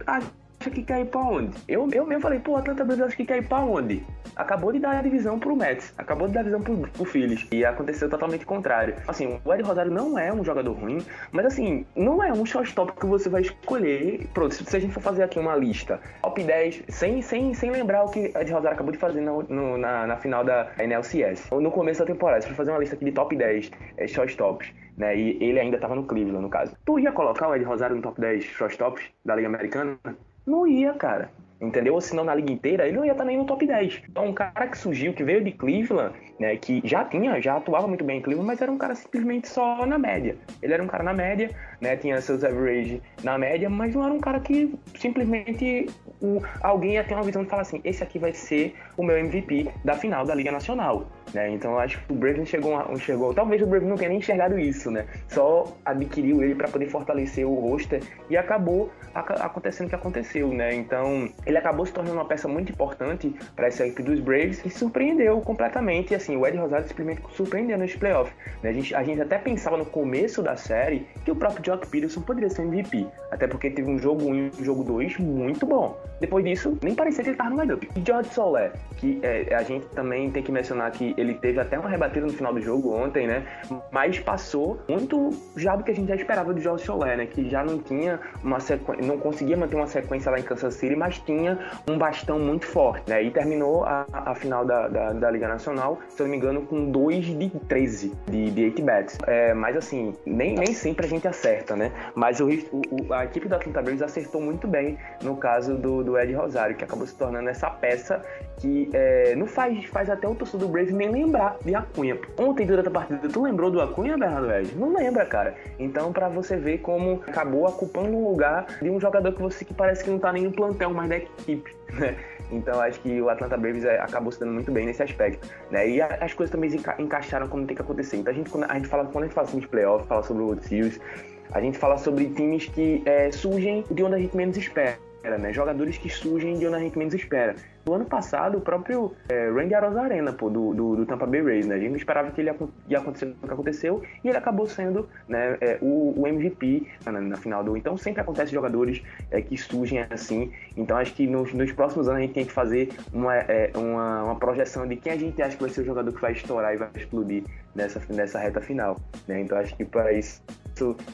que cai pra onde? Eu, eu mesmo falei, pô, o Atlanta Braves acha que cai pra onde? Acabou de dar a divisão pro Mets, acabou de dar a divisão pro, pro Phillies, e aconteceu totalmente contrário. Assim, o Ed Rosário não é um jogador ruim, mas assim, não é um shortstop que você vai escolher. Pronto, se, a gente for fazer aqui uma lista, top 10, sem, sem, sem lembrar o que o Ed Rosário acabou de fazer no, no, na, na final da NLCS, ou no começo da temporada, se for fazer uma lista aqui de top 10 é, shortstops, né, e ele ainda estava no Cleveland, no caso. Tu ia colocar o Ed Rosário no top 10 shortstops da Liga Americana? Não ia, cara. Entendeu? Ou se não na liga inteira, ele não ia estar nem no top 10. Então, um cara que surgiu, que veio de Cleveland, né, que já tinha, já atuava muito bem em Cleveland, mas era um cara simplesmente só na média. Ele era um cara na média, né, tinha seus average na média, mas não era um cara que simplesmente o, alguém ia ter uma visão de falar assim: esse aqui vai ser o meu MVP da final da Liga Nacional. Né? Então, eu acho que o Braves chegou, chegou. Talvez o Braves não tenha nem enxergado isso, né? Só adquiriu ele para poder fortalecer o roster e acabou acontecendo o que aconteceu, né? Então, ele acabou se tornando uma peça muito importante para essa equipe dos Braves e surpreendeu completamente. E assim, o Ed Rosário simplesmente surpreendeu nesse playoff. Né? A, gente, a gente até pensava no começo da série que o próprio Jock Peterson poderia ser MVP, até porque teve um jogo 1 e um jogo 2 muito bom. Depois disso, nem parecia que ele estava no lineup. E George Soler, que é, a gente também tem que mencionar que ele teve até uma rebatida no final do jogo ontem, né? Mas passou muito já do que a gente já esperava do George Soler, né? Que já não tinha uma sequência, não conseguia manter uma sequência lá em Kansas City, mas tinha um bastão muito forte, né? E terminou a, a final da, da, da, Liga Nacional, se eu não me engano, com 2 de 13 de, de 8 bats. É, mas assim, nem, nem sempre a gente acerta, né? Mas o, o, a equipe da Atlanta Braves acertou muito bem no caso do, do Ed Rosário, que acabou se tornando essa peça que é, não faz, faz até o torcedor do Braves nem lembrar de Acunha. Ontem, durante a partida, tu lembrou do Acunha, Bernardo Ed? Não lembra, cara. Então, para você ver como acabou ocupando um lugar de um jogador que você que parece que não tá nem no plantel mais da equipe, né? Então acho que o Atlanta Braves é, acabou se dando muito bem nesse aspecto, né? E as coisas também encaixaram como tem que acontecer. Então a gente a gente fala quando a gente fala sobre playoff, fala sobre o World Series, a gente fala sobre times que é, surgem de onde a gente menos espera né? Jogadores que surgem de onde a gente menos espera. No ano passado, o próprio é, Randy Arozarena, pô, do, do, do, Tampa Bay Rays, né? A gente não esperava que ele ia, acontecer o que aconteceu e ele acabou sendo né, é, o, o, MVP na, na, final do. Então sempre acontece jogadores é, que surgem assim. Então acho que nos, nos, próximos anos a gente tem que fazer uma, é, uma, uma, projeção de quem a gente acha que vai ser o jogador que vai estourar e vai explodir nessa, nessa reta final. Né? Então acho que para isso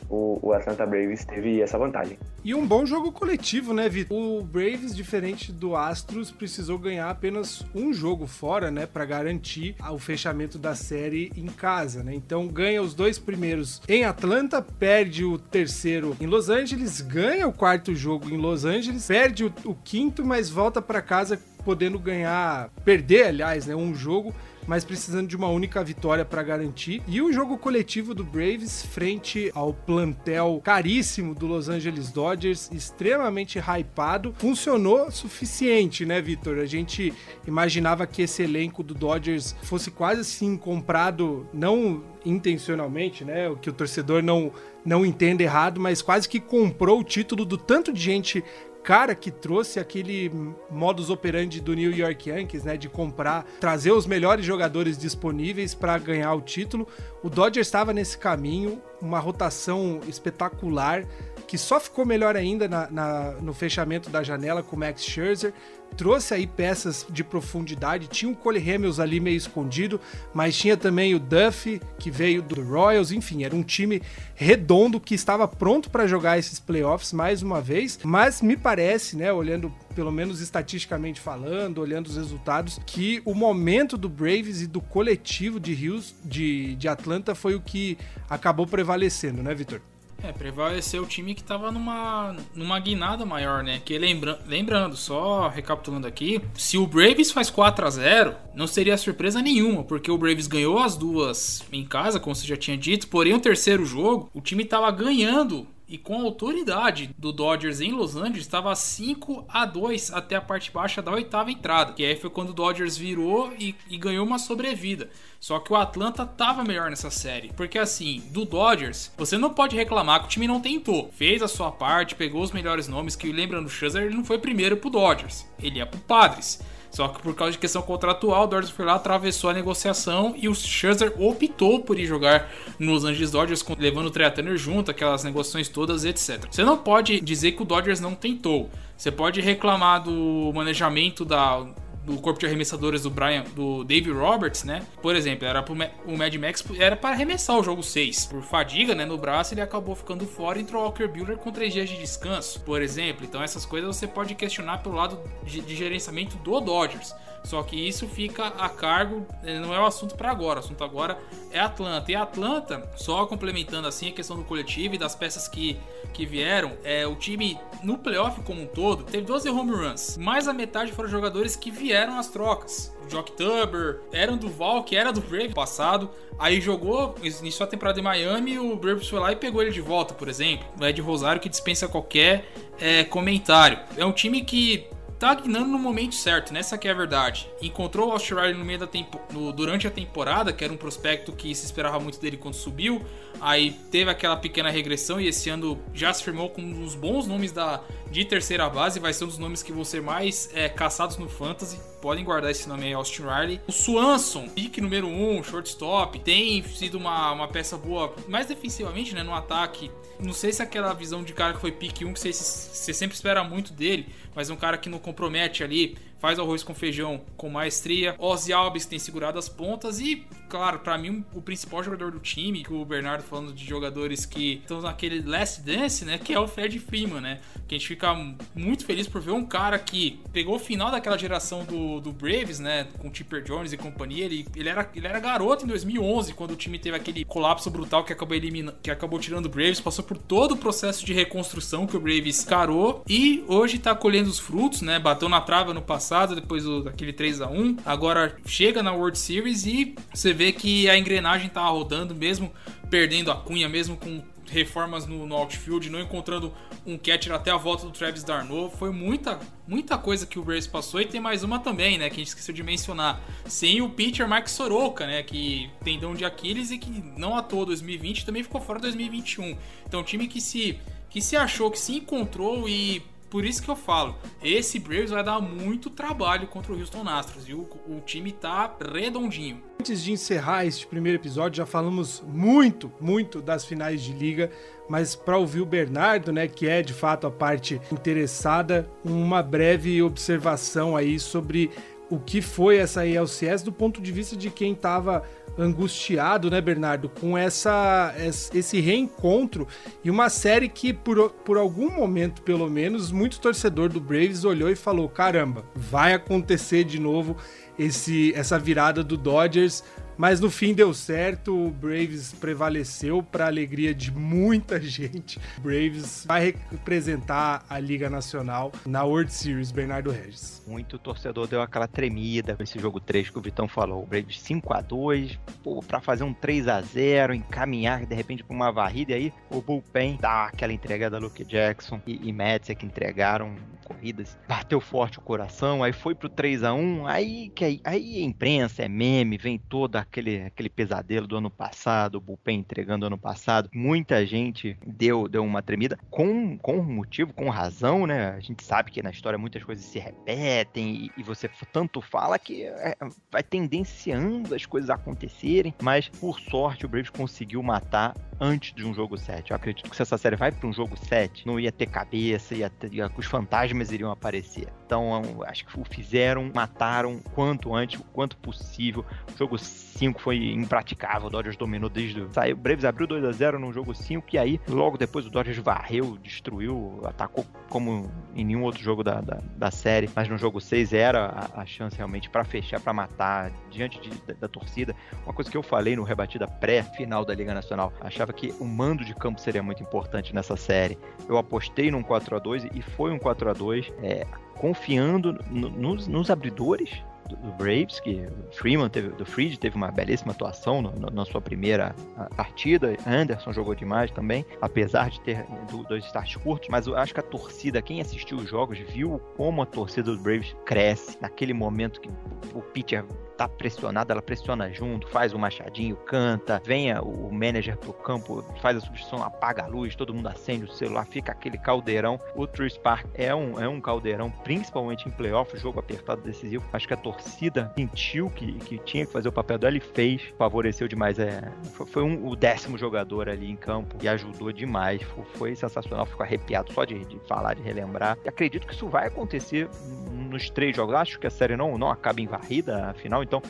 o, o Atlanta Braves teve essa vantagem. E um bom jogo coletivo, né, Vitor? O Braves, diferente do Astros, precisou ganhar apenas um jogo fora, né, para garantir o fechamento da série em casa, né? Então ganha os dois primeiros em Atlanta, perde o terceiro em Los Angeles, ganha o quarto jogo em Los Angeles, perde o, o quinto, mas volta para casa podendo ganhar, perder, aliás, né, um jogo mas precisando de uma única vitória para garantir. E o jogo coletivo do Braves frente ao plantel caríssimo do Los Angeles Dodgers, extremamente hypado, funcionou suficiente, né, Vitor? A gente imaginava que esse elenco do Dodgers fosse quase assim comprado, não intencionalmente, né? O que o torcedor não não entenda errado, mas quase que comprou o título do tanto de gente cara que trouxe aquele modus operandi do New York Yankees, né, de comprar, trazer os melhores jogadores disponíveis para ganhar o título. O Dodgers estava nesse caminho, uma rotação espetacular que só ficou melhor ainda na, na, no fechamento da janela com o Max Scherzer. Trouxe aí peças de profundidade. Tinha o Cole Hamels ali meio escondido, mas tinha também o Duffy, que veio do Royals. Enfim, era um time redondo que estava pronto para jogar esses playoffs mais uma vez. Mas me parece, né, olhando pelo menos estatisticamente falando, olhando os resultados, que o momento do Braves e do coletivo de Rios de, de Atlanta foi o que acabou prevalecendo, né, Vitor? É, prevaleceu o time que tava numa, numa guinada maior, né? Que lembra, lembrando, só recapitulando aqui, se o Braves faz 4 a 0 não seria surpresa nenhuma, porque o Braves ganhou as duas em casa, como você já tinha dito, porém o terceiro jogo, o time tava ganhando e com a autoridade do Dodgers em Los Angeles, estava 5 a 2 até a parte baixa da oitava entrada. Que aí foi quando o Dodgers virou e, e ganhou uma sobrevida. Só que o Atlanta estava melhor nessa série. Porque assim, do Dodgers, você não pode reclamar que o time não tentou. Fez a sua parte, pegou os melhores nomes, que lembrando, o Scherzer ele não foi primeiro pro Dodgers. Ele ia pro Padres. Só que por causa de questão contratual, o Dodgers foi lá, atravessou a negociação e o Scherzer optou por ir jogar nos Angeles Dodgers, levando o Trey Turner junto, aquelas negociações todas, etc. Você não pode dizer que o Dodgers não tentou. Você pode reclamar do manejamento da do corpo de arremessadores do Brian, do Dave Roberts, né? Por exemplo, era pro, o Mad Max era para arremessar o jogo 6. Por fadiga, né, no braço, ele acabou ficando fora e entrou o Walker Buehler com 3 dias de descanso, por exemplo. Então essas coisas você pode questionar pelo lado de, de gerenciamento do Dodgers. Só que isso fica a cargo, não é o assunto para agora. O assunto agora é Atlanta. E Atlanta, só complementando assim a questão do coletivo e das peças que, que vieram, é, o time no playoff como um todo teve 12 home runs. Mais a metade foram jogadores que vieram às trocas. Jock Tuber, Aaron Duval, que era do Brave passado, aí jogou, iniciou a temporada em Miami o Braves foi lá e pegou ele de volta, por exemplo. O Ed Rosário que dispensa qualquer é, comentário. É um time que tá guinando no momento certo, nessa que é a verdade. Encontrou o Austin Riley no meio da tempo, no, durante a temporada, que era um prospecto que se esperava muito dele quando subiu. Aí teve aquela pequena regressão e esse ano já se firmou com um dos bons nomes da, de terceira base. Vai ser um dos nomes que vão ser mais é, caçados no Fantasy. Podem guardar esse nome aí, Austin Riley. O Swanson, pick número 1, um, shortstop, tem sido uma, uma peça boa, mais defensivamente, né, no ataque. Não sei se é aquela visão de cara que foi pick 1 que você, você sempre espera muito dele, mas é um cara que não compromete ali faz arroz com feijão com maestria. Ozzy Alves tem segurado as pontas e, claro, para mim o principal jogador do time, que o Bernardo falando de jogadores que estão naquele last dance, né, que é o Fred Freeman, né? Que a gente fica muito feliz por ver um cara que pegou o final daquela geração do, do Braves, né, com Tipper Jones e companhia. Ele, ele, era, ele era garoto em 2011, quando o time teve aquele colapso brutal que acabou eliminando, que acabou tirando o Braves, passou por todo o processo de reconstrução que o Braves carou e hoje tá colhendo os frutos, né? Bateu na trava no passado passado, depois do, daquele 3 a 1 Agora chega na World Series e você vê que a engrenagem tá rodando, mesmo perdendo a cunha, mesmo com reformas no, no outfield, não encontrando um catcher até a volta do Travis Darno. Foi muita, muita coisa que o Braves passou. E tem mais uma também, né? Que a gente esqueceu de mencionar. Sem o pitcher Mike Soroka, né? Que tem dom de Aquiles e que não atuou 2020 também ficou fora 2021. Então, time que se, que se achou, que se encontrou e por isso que eu falo, esse Braves vai dar muito trabalho contra o Houston Astros e o, o time tá redondinho. Antes de encerrar este primeiro episódio, já falamos muito, muito das finais de liga, mas para ouvir o Bernardo, né, que é de fato a parte interessada, uma breve observação aí sobre o que foi essa ALCS do ponto de vista de quem estava angustiado, né, Bernardo, com essa, esse reencontro e uma série que, por, por algum momento, pelo menos, muito torcedor do Braves olhou e falou: caramba, vai acontecer de novo esse, essa virada do Dodgers mas no fim deu certo, o Braves prevaleceu para alegria de muita gente. O Braves vai representar a Liga Nacional na World Series, Bernardo Regis. Muito torcedor deu aquela tremida esse jogo 3 que o Vitão falou. O Braves 5 a 2 para fazer um 3 a 0 encaminhar de repente para uma varrida. E aí o Bullpen dá aquela entrega da Luke Jackson e, e que entregaram corridas. Bateu forte o coração, aí foi pro 3 a 1 aí que aí, aí a imprensa é meme, vem toda aquele, aquele pesadelo do ano passado, o Bullpen entregando ano passado. Muita gente deu, deu uma tremida, com, com motivo, com razão, né? A gente sabe que na história muitas coisas se repetem e, e você tanto fala que é, vai tendenciando as coisas a acontecerem, mas por sorte o Braves conseguiu matar antes de um jogo 7. Eu acredito que se essa série vai para um jogo 7, não ia ter cabeça, ia ter, ia, os fantasmas iriam aparecer. Então, acho que o fizeram, mataram quanto antes, o quanto possível. O jogo 5 foi impraticável, o Dodgers dominou desde. Saiu, Braves abriu 2 a 0 no jogo 5 e aí, logo depois o Dodgers varreu, destruiu, atacou como em nenhum outro jogo da, da, da série, mas no jogo 6 era a, a chance realmente para fechar, para matar, diante de, da, da torcida. Uma coisa que eu falei no rebatida pré-final da Liga Nacional, achava achava que o mando de campo seria muito importante nessa série. Eu apostei num 4 a 2 e foi um 4 a 2 é, confiando no, nos, nos abridores do, do, Braves, que Freeman teve, do Freed teve uma belíssima atuação no, no, na sua primeira partida. Anderson jogou demais também, apesar de ter dois starts curtos. Mas eu acho que a torcida, quem assistiu os jogos, viu como a torcida do Braves cresce naquele momento que o pitcher tá pressionada, ela pressiona junto, faz o machadinho, canta, venha o manager pro campo, faz a substituição, apaga a luz, todo mundo acende o celular, fica aquele caldeirão. O True Park é um, é um caldeirão, principalmente em playoff, jogo apertado decisivo. Acho que a sentiu que, que tinha que fazer o papel dela e fez, favoreceu demais. É, foi, foi um, o décimo jogador ali em campo e ajudou demais. Foi, foi sensacional, fico arrepiado só de, de falar, de relembrar. E acredito que isso vai acontecer nos três jogos. Acho que a série não, não acaba em varrida, afinal, então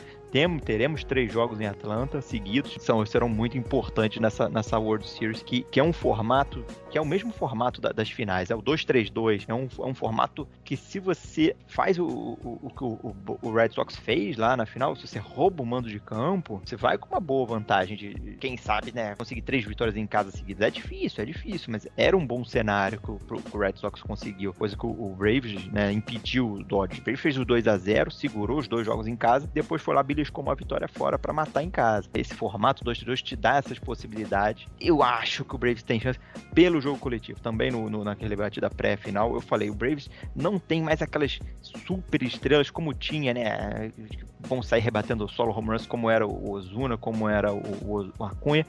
teremos três jogos em Atlanta seguidos, são, serão muito importantes nessa, nessa World Series, que, que é um formato, que é o mesmo formato da, das finais, é o 2-3-2, é um, é um formato que se você faz o, o, o, o, o Red Sox fez lá na final, se você rouba o mando de campo, você vai com uma boa vantagem de, quem sabe, né, conseguir três vitórias em casa seguidas. É difícil, é difícil, mas era um bom cenário que o, que o Red Sox conseguiu, coisa que o, o Braves, né, impediu o Dodgers. O Braves fez o 2 a 0 segurou os dois jogos em casa, depois foi lá beliscou uma vitória fora para matar em casa. Esse formato 2-2 te dá essas possibilidades. Eu acho que o Braves tem chance pelo jogo coletivo. Também no, no naquele batida pré-final, eu falei, o Braves não tem mais aquelas super estrelas como tinha, né? Vão sair rebatendo o solo home runs como era o Ozuna, como era o, o, o Acunha.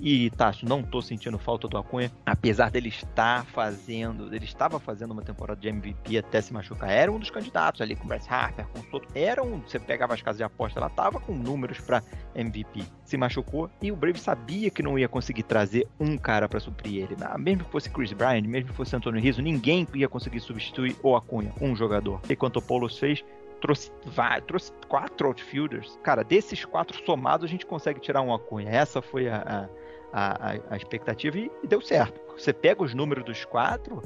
E Tacho, não tô sentindo falta do Acunha, apesar dele estar fazendo, ele estava fazendo uma temporada de MVP até se machucar. Era um dos candidatos ali com o Bryce Harper, com o Soto. Era um, você pegava as casas de aposta, ela tava com números para MVP. Se machucou e o Brave sabia que não ia conseguir trazer um cara para suprir ele. Ah, mesmo que fosse Chris Bryant, mesmo que fosse Antônio Rizzo, ninguém ia conseguir substituir o Acunha, um jogador. E quanto o Polos fez, trouxe, vai, trouxe quatro outfielders. Cara, desses quatro somados a gente consegue tirar um Acunha. Essa foi a, a a, a, expectativa e, e, deu certo. Você pega os números dos quatro,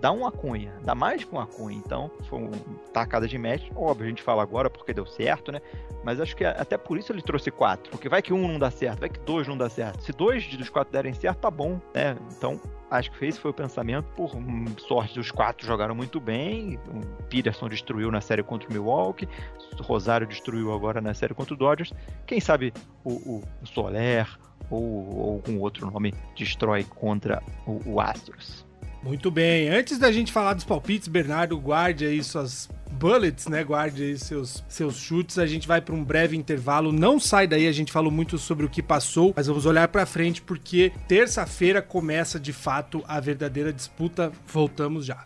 dá uma cunha, dá mais que uma cunha. Então, foi um tacada de match. Óbvio, a gente fala agora porque deu certo, né? Mas acho que até por isso ele trouxe quatro. Porque vai que um não dá certo, vai que dois não dá certo. Se dois dos quatro derem certo, tá bom, né? Então, acho que esse foi o pensamento. Por sorte, os quatro jogaram muito bem. O Peterson destruiu na série contra o Milwaukee. O Rosário destruiu agora na série contra o Dodgers. Quem sabe o, o Soler, ou, ou algum outro nome destrói contra o, o Astros. Muito bem. Antes da gente falar dos palpites, Bernardo, guarde aí suas bullets, né? Guarde aí seus, seus chutes. A gente vai para um breve intervalo. Não sai daí, a gente falou muito sobre o que passou, mas vamos olhar para frente porque terça-feira começa de fato a verdadeira disputa. Voltamos já.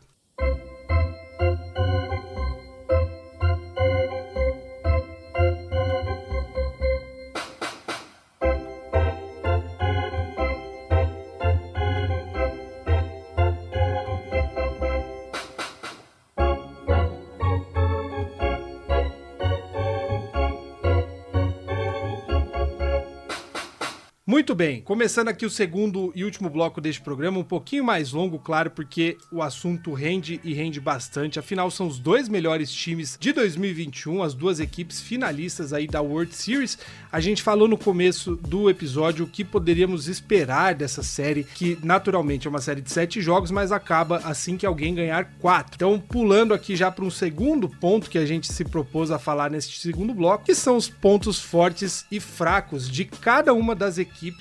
Muito bem, começando aqui o segundo e último bloco deste programa, um pouquinho mais longo, claro, porque o assunto rende e rende bastante. Afinal, são os dois melhores times de 2021, as duas equipes finalistas aí da World Series. A gente falou no começo do episódio o que poderíamos esperar dessa série, que naturalmente é uma série de sete jogos, mas acaba assim que alguém ganhar quatro. Então, pulando aqui já para um segundo ponto que a gente se propôs a falar neste segundo bloco, que são os pontos fortes e fracos de cada uma das equipes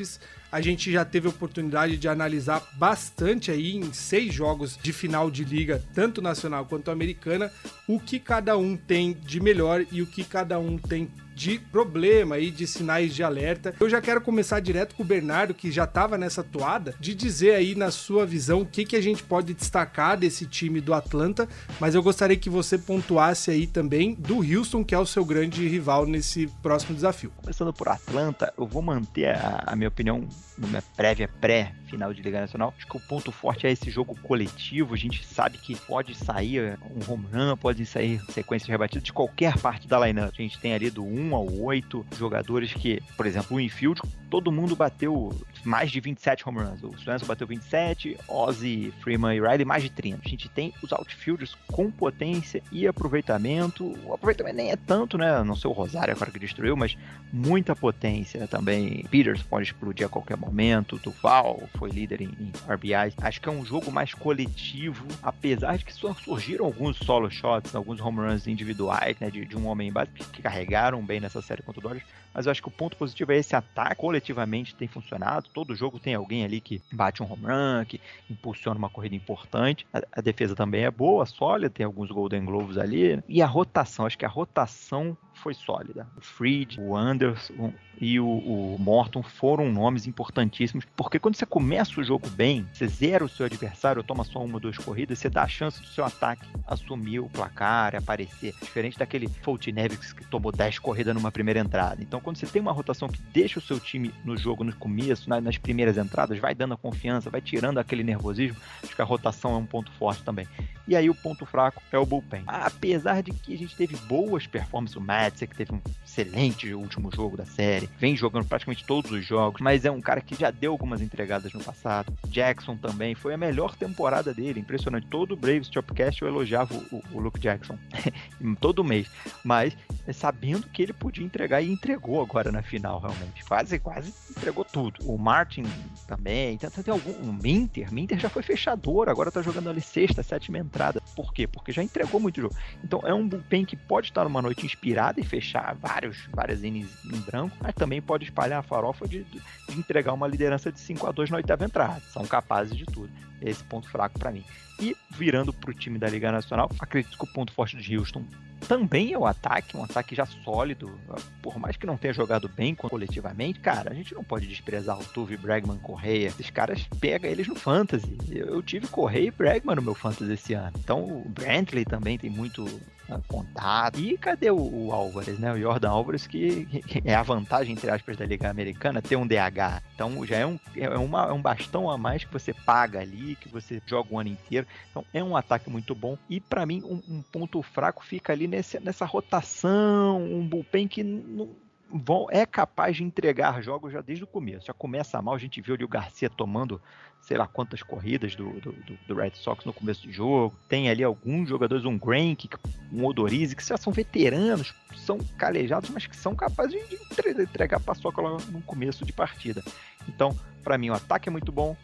a gente já teve a oportunidade de analisar bastante aí em seis jogos de final de liga, tanto nacional quanto americana, o que cada um tem de melhor e o que cada um tem de problema e de sinais de alerta. Eu já quero começar direto com o Bernardo, que já estava nessa toada, de dizer aí na sua visão o que, que a gente pode destacar desse time do Atlanta, mas eu gostaria que você pontuasse aí também do Houston, que é o seu grande rival nesse próximo desafio. Começando por Atlanta, eu vou manter a, a minha opinião numa prévia pré-final de Liga Nacional. Acho que o ponto forte é esse jogo coletivo. A gente sabe que pode sair um home run, pode sair sequência de rebatidas de qualquer parte da lineup. A gente tem ali do 1 ao 8 jogadores que, por exemplo, o infield, todo mundo bateu mais de 27 home runs. O Swanson bateu 27, Ozzy, Freeman e Riley mais de 30. A gente tem os outfielders com potência e aproveitamento. O aproveitamento nem é tanto, né? Não sei o Rosário agora que destruiu, mas muita potência também. Peters pode explodir a qualquer momento. Duval foi líder em, em RBIs. Acho que é um jogo mais coletivo, apesar de que só surgiram alguns solo shots, alguns home runs individuais, né? De, de um homem em base que, carregaram bem nessa série contra o Dodgers. Mas eu acho que o ponto positivo é esse ataque coletivamente tem funcionado. Todo jogo tem alguém ali que bate um home run, que impulsiona uma corrida importante. A, a defesa também é boa, sólida, tem alguns Golden Gloves ali. E a rotação, acho que a rotação foi sólida. O Freed, o Anderson e o, o, Morton foram nomes importantíssimos, porque quando você começa o jogo bem, você zera o seu adversário, toma só uma ou duas corridas, você dá a chance do seu ataque assumir o placar, aparecer. Diferente daquele Fultz que tomou 10 corridas numa primeira entrada. Então, quando você tem uma rotação que deixa o seu time no jogo no começo, nas primeiras entradas, vai dando a confiança, vai tirando aquele nervosismo, acho que a rotação é um ponto forte também. E aí o ponto fraco é o bullpen. Apesar de que a gente teve boas performances, o Madsen que teve excelente último jogo da série, vem jogando praticamente todos os jogos, mas é um cara que já deu algumas entregadas no passado. Jackson também foi a melhor temporada dele, impressionante. Todo o Braves Topcast eu elogiava o, o Luke Jackson todo mês, mas é sabendo que ele podia entregar e entregou agora na final, realmente. Quase, quase entregou tudo. O Martin também, tem, tem algum. O Minter, Minter já foi fechador, agora tá jogando ali sexta, sétima entrada entrada. Por quê? Porque já entregou muito jogo. Então é um bullpen que pode estar numa noite inspirada e fechar vários, várias innings em branco, mas também pode espalhar a farofa de, de entregar uma liderança de 5 a 2 na oitava entrada. São capazes de tudo. Esse ponto fraco para mim. E virando para o time da Liga Nacional, acredito que o ponto forte de Houston também é o ataque, um ataque já sólido. Por mais que não tenha jogado bem coletivamente, cara, a gente não pode desprezar o Tuve, Bregman, Correia. Esses caras pegam eles no Fantasy. Eu, tive Correia e Bregman no meu Fantasy esse ano. Então o Brantley também tem muito contato. E cadê o, o, Álvares, né? O Jordan Álvares, que, é a vantagem, entre aspas, da Liga Americana, ter um DH. Então já é um, é, uma, é um bastão a mais que você paga ali, que você joga o ano inteiro. Então é um ataque muito bom. E para mim, um, um, ponto fraco fica ali nesse, nessa rotação, um bullpen que não vão, é capaz de entregar jogos já desde o começo. Já começa mal, a gente viu ali o Garcia tomando sei lá quantas corridas do, do, do, Red Sox no começo do jogo. Tem ali alguns jogadores, um Grank, um Odorizzi, que já são veteranos, são calejados, mas que são capazes de entregar paçoca lá no começo de partida. Então, para mim, o ataque é muito bom,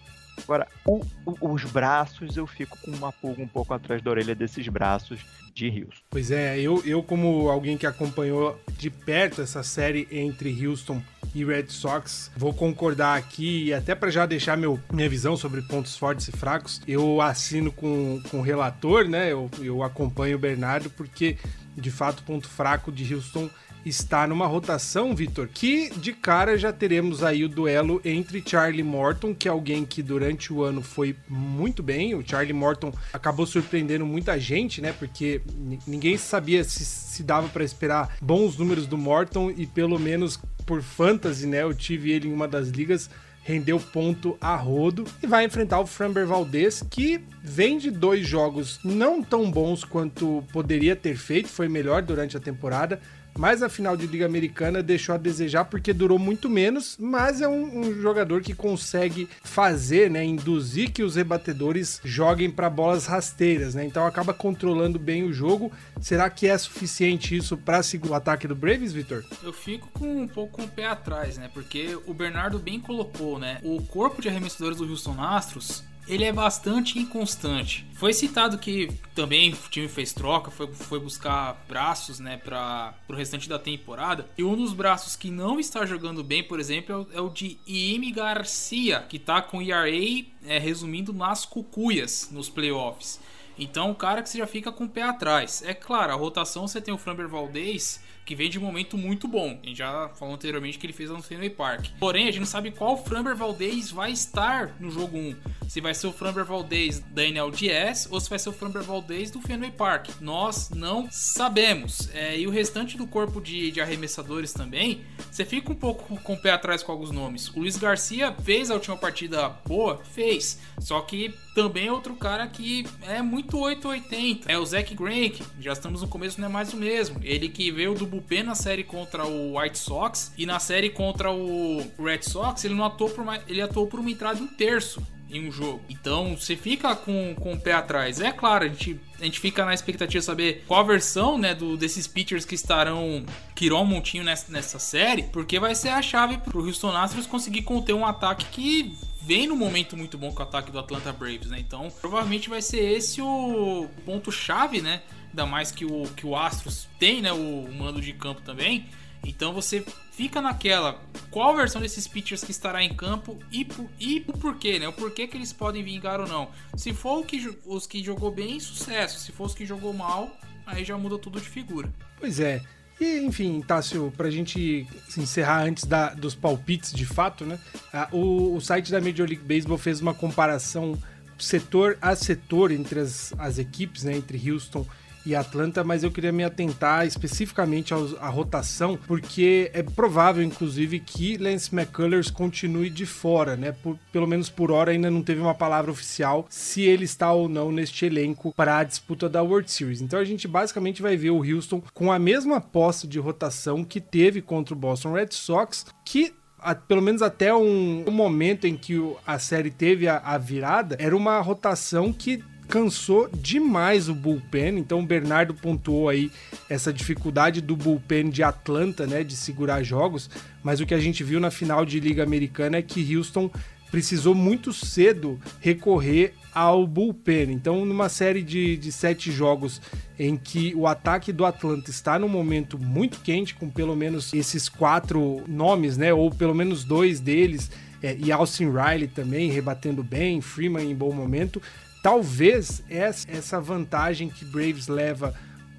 Agora, o, o, os braços, eu fico com uma pulga um pouco atrás da orelha desses braços de Houston. Pois é, eu, eu como alguém que acompanhou de perto essa série entre Houston e Red Sox, vou concordar aqui e até para já deixar meu, minha visão sobre pontos fortes e fracos, eu assino com, com o relator, né? Eu, eu acompanho o Bernardo porque de fato o ponto fraco de Houston está numa rotação, Vitor, que de cara já teremos aí o duelo entre Charlie Morton, que é alguém que durante o ano foi muito bem. O Charlie Morton acabou surpreendendo muita gente, né? Porque ninguém sabia se, se dava para esperar bons números do Morton e pelo menos por fantasy, né? Eu tive ele em uma das ligas rendeu ponto a rodo e vai enfrentar o Framber Valdez, que vem de dois jogos não tão bons quanto poderia ter feito, foi melhor durante a temporada, mas a final de Liga Americana deixou a desejar porque durou muito menos, mas é um, um jogador que consegue fazer, né, induzir que os rebatedores joguem para bolas rasteiras, né? Então acaba controlando bem o jogo. Será que é suficiente isso para segurar o ataque do Braves, Vitor? Eu fico com um pouco com o pé atrás, né? Porque o Bernardo bem colocou, né? O corpo de arremessadores do Houston Astros ele é bastante inconstante. Foi citado que também o time fez troca, foi, foi buscar braços, né, para o restante da temporada. E um dos braços que não está jogando bem, por exemplo, é o, é o de Iemi Garcia, que está com ERA, é, resumindo, nas cucuias nos playoffs. Então, o cara que você já fica com o pé atrás. É claro, a rotação você tem o Framber Valdez, que vem de um momento muito bom. A gente já falou anteriormente que ele fez no Fenway Park. Porém, a gente não sabe qual Framber Valdez vai estar no jogo 1. Se vai ser o Framber Valdez da NLDS ou se vai ser o Framber Valdez do Fenway Park. Nós não sabemos. É, e o restante do corpo de, de, arremessadores também, você fica um pouco com o pé atrás com alguns nomes. O Luiz Garcia fez a última partida boa? Fez. Só que também é outro cara que é muito 880. É o Zach Greinke, já estamos no começo, não é mais o mesmo. Ele que veio do bullpen na série contra o White Sox e na série contra o Red Sox, ele não atuou por uma, ele atuou por uma entrada em terço em um jogo. Então você fica com, com o pé atrás. É claro, a gente, a gente fica na expectativa de saber qual a versão né, do, desses pitchers que estarão Quiron Montinho nessa, nessa série, porque vai ser a chave para o Houston Astros conseguir conter um ataque que vem no momento muito bom com o ataque do Atlanta Braves, né? Então, provavelmente vai ser esse o ponto chave, né? Ainda mais que o que o Astros tem, né, o mando de campo também. Então você fica naquela qual versão desses pitchers que estará em campo e, e o porquê, né? O porquê que eles podem vingar ou não. Se for que, os que jogou bem, sucesso. Se for os que jogou mal, aí já muda tudo de figura. Pois é. E, enfim, Tássio, pra gente encerrar antes da, dos palpites de fato, né? o, o site da Major League Baseball fez uma comparação setor a setor entre as, as equipes, né? Entre Houston e Atlanta, mas eu queria me atentar especificamente à rotação, porque é provável, inclusive, que Lance McCullers continue de fora, né? Por, pelo menos por hora ainda não teve uma palavra oficial se ele está ou não neste elenco para a disputa da World Series. Então a gente basicamente vai ver o Houston com a mesma posse de rotação que teve contra o Boston Red Sox, que pelo menos até um, um, momento em que a série teve a, a, virada, era uma rotação que cansou demais o bullpen, então o Bernardo pontuou aí essa dificuldade do bullpen de Atlanta, né, de segurar jogos, mas o que a gente viu na final de Liga Americana é que Houston precisou muito cedo recorrer ao bullpen. Então, numa série de, de sete jogos em que o ataque do Atlanta está num momento muito quente, com pelo menos esses quatro nomes, né, ou pelo menos dois deles, é, e Austin Riley também rebatendo bem, Freeman em bom momento, talvez essa vantagem que Braves leva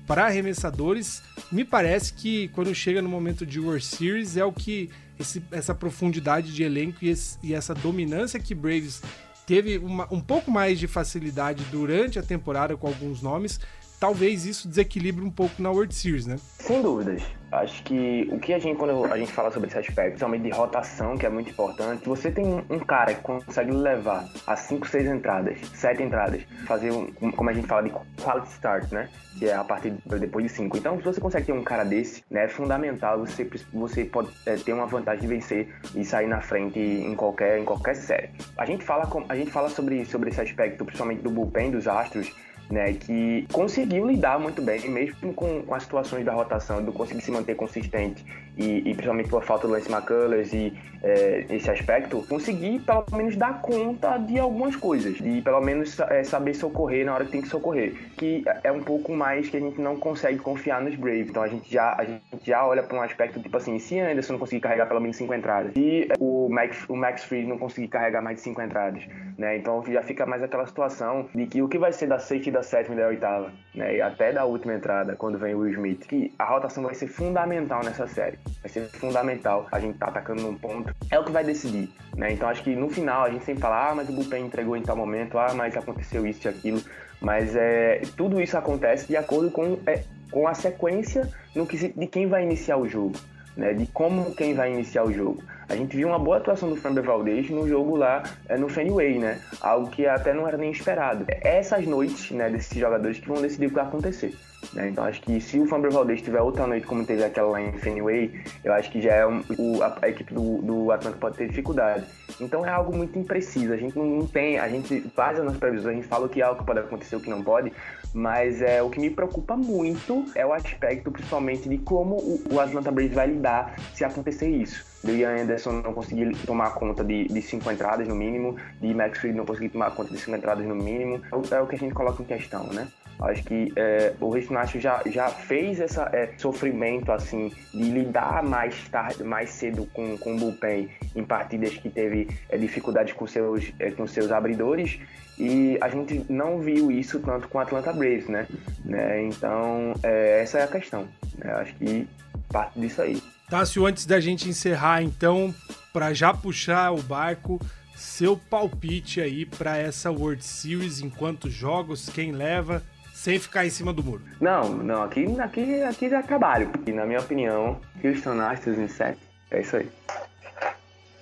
para arremessadores, me parece que quando chega no momento de World Series é o que esse, essa profundidade de elenco e, esse, e essa dominância que Braves teve uma, um pouco mais de facilidade durante a temporada com alguns nomes, talvez isso desequilibre um pouco na World Series, né? Sem dúvidas. Acho que o que a gente, quando a gente fala sobre esse aspecto, principalmente de rotação, que é muito importante, você tem um cara que consegue levar a 5, 6 entradas, 7 entradas, fazer um, como a gente fala de quality start, né? Que é a partir de, depois de 5. Então, se você consegue ter um cara desse, né, é fundamental, você, você pode é, ter uma vantagem de vencer e sair na frente em qualquer, em qualquer série. A gente fala, com, a gente fala sobre, sobre esse aspecto, principalmente do bullpen dos Astros, né, que conseguiu lidar muito bem, mesmo com, com as situações da rotação, do conseguir se manter consistente e, e principalmente por falta do Lance McCullers e é, esse aspecto, conseguir pelo menos dar conta de algumas coisas e pelo menos é, saber socorrer na hora que tem que socorrer, que é um pouco mais que a gente não consegue confiar nos Braves. Então a gente já a gente já olha para um aspecto tipo assim, se Anderson não conseguir carregar pelo menos cinco entradas, e o Max o Max Fried não conseguir carregar mais de cinco entradas, né? Então já fica mais aquela situação de que o que vai ser da safety da sétima e da oitava, né? E até da última entrada, quando vem o Will Smith, que a rotação vai ser fundamental nessa série. Vai ser fundamental. A gente tá atacando num ponto. É o que vai decidir, né? Então acho que no final a gente sempre fala, ah, mas o bullpen entregou em tal momento, ah, mas aconteceu isso e aquilo. Mas é, tudo isso acontece de acordo com, é, com a sequência no que, de quem vai iniciar o jogo né, de como quem vai iniciar o jogo. A gente viu uma boa atuação do Framber Valdez no jogo lá é, no Fenway, né? Algo que até não era nem esperado. É essas noites, né, desses jogadores que vão decidir o que vai acontecer. Né? Então acho que se o Fambro Valdez tiver outra noite como teve aquela lá em Fenway, eu acho que já é um, o, a, a, equipe do, do Atlanta pode ter dificuldade. Então é algo muito impreciso. A gente não, não tem, a gente faz as nossas previsões, a gente fala o que é algo que pode acontecer, o que não pode, mas é, o que me preocupa muito é o aspecto, principalmente, de como o, o Atlanta Braves vai lidar se acontecer isso. Do Ian Anderson não conseguir tomar conta de, de cinco entradas no mínimo, de Max Fried não conseguir tomar conta de cinco entradas no mínimo, é o que a gente coloca em questão, né? Acho que é, o Houston já, já fez esse é, sofrimento assim de lidar mais tarde, mais cedo com, com o bullpen em partidas que teve é, dificuldades com seus, é, com seus abridores e a gente não viu isso tanto com o Atlanta Braves, né? né? Então é, essa é a questão. Né? Acho que parte disso aí. Tássio, antes da gente encerrar, então, para já puxar o barco, seu palpite aí para essa World Series, em quantos jogos, quem leva, sem ficar em cima do muro. Não, não, aqui, aqui, aqui já trabalho. E na minha opinião, Houston Astros em 7. É isso aí.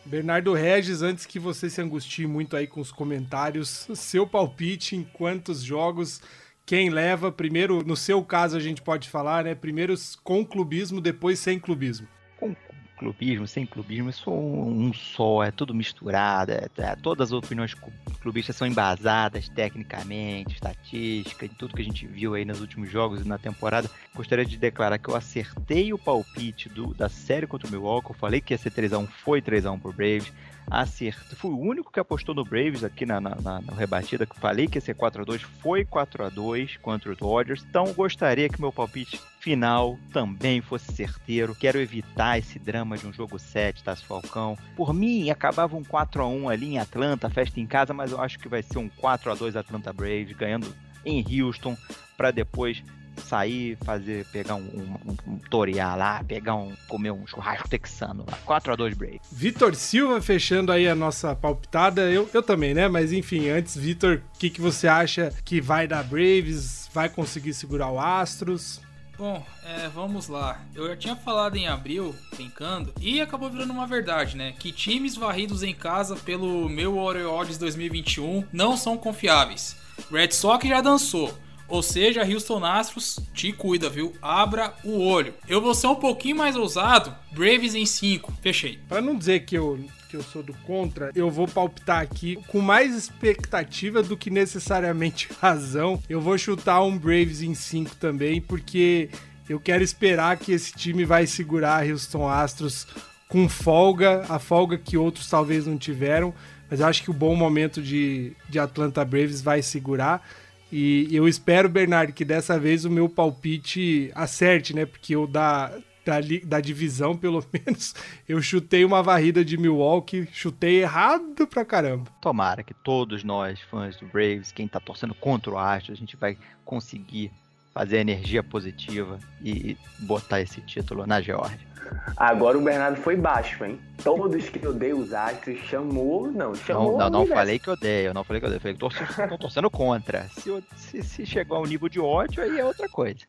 Bernardo Regis, antes que você se angustie muito aí com os comentários, seu palpite em quantos jogos, quem leva, primeiro, no seu caso a gente pode falar, né? Primeiro com clubismo, depois sem clubismo clubismo, sem clubismo, é um só, é tudo misturado, é, é, todas as opiniões clubistas são embasadas tecnicamente, estatística, em tudo que a gente viu aí nos últimos jogos e na temporada. Gostaria de declarar que eu acertei o palpite do, da série contra o Milwaukee, eu falei que ia ser 3x1, foi 3x1 pro Braves, acertou. Fui o único que apostou no Braves aqui na, na, na, na rebatida, que falei que ia ser 4x2, foi 4x2 contra o Dodgers. Então gostaria que meu palpite final também fosse certeiro. Quero evitar esse drama de um jogo 7, tá, Falcão? Por mim, acabava um 4x1 ali em Atlanta, festa em casa, mas eu acho que vai ser um 4x2 Atlanta Braves, ganhando em Houston, para depois sair, fazer, pegar um, um, um, torear lá, pegar um, comer um churrasco texano lá. 4x2 break. Vitor Silva fechando aí a nossa palpitada. Eu, eu também, né? Mas enfim, antes, Vitor, o que, que você acha que vai dar Braves? Vai conseguir segurar o Astros? Bom, é, vamos lá. Eu já tinha falado em abril, brincando, e acabou virando uma verdade, né? Que times varridos em casa pelo meu Orioles 2021 não são confiáveis. Red Sox já dançou. Ou seja, Houston Astros, te cuida, viu? Abra o olho. Eu vou ser um pouquinho mais ousado. Braves em 5. Fechei. Para não dizer que eu que eu sou do contra, eu vou palpitar aqui com mais expectativa do que necessariamente razão. Eu vou chutar um Braves em 5 também, porque eu quero esperar que esse time vai segurar Houston Astros com folga, a folga que outros talvez não tiveram, mas eu acho que o bom momento de, de Atlanta Braves vai segurar. E eu espero, Bernardo, que dessa vez o meu palpite acerte, né? Porque eu da, da, da divisão, pelo menos, eu chutei uma varrida de Milwaukee, chutei errado pra caramba. Tomara que todos nós, fãs do Braves, quem tá torcendo contra o Astros, a gente vai conseguir fazer a energia positiva e botar esse título na Georgia. Agora o Bernardo foi baixo, hein? Todos que odeiam os Astros chamou. Não, chamou. Não, não, não falei que odeio, eu não falei que odeio. Falei que tô, tô torcendo contra. Se, se, se chegou ao nível de ódio, aí é outra coisa.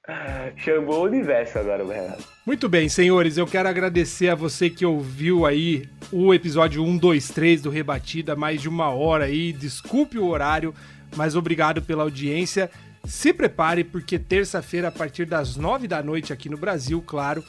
Chamou o universo agora, o Bernardo. Muito bem, senhores, eu quero agradecer a você que ouviu aí o episódio 1, 2, 3 do Rebatida, mais de uma hora aí. Desculpe o horário, mas obrigado pela audiência. Se prepare, porque terça-feira, a partir das nove da noite aqui no Brasil, claro,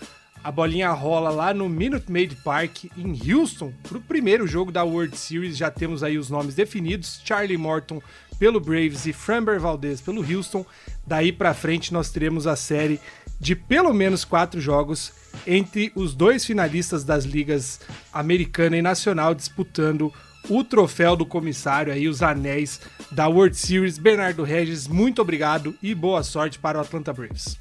a bolinha rola lá no Minute Maid Park, em Houston, para o primeiro jogo da World Series. Já temos aí os nomes definidos: Charlie Morton pelo Braves e Framber Valdez pelo Houston. Daí para frente nós teremos a série de pelo menos quatro jogos entre os dois finalistas das ligas americana e nacional disputando o troféu do comissário aí, os anéis da World Series. Bernardo Regis, muito obrigado e boa sorte para o Atlanta Braves.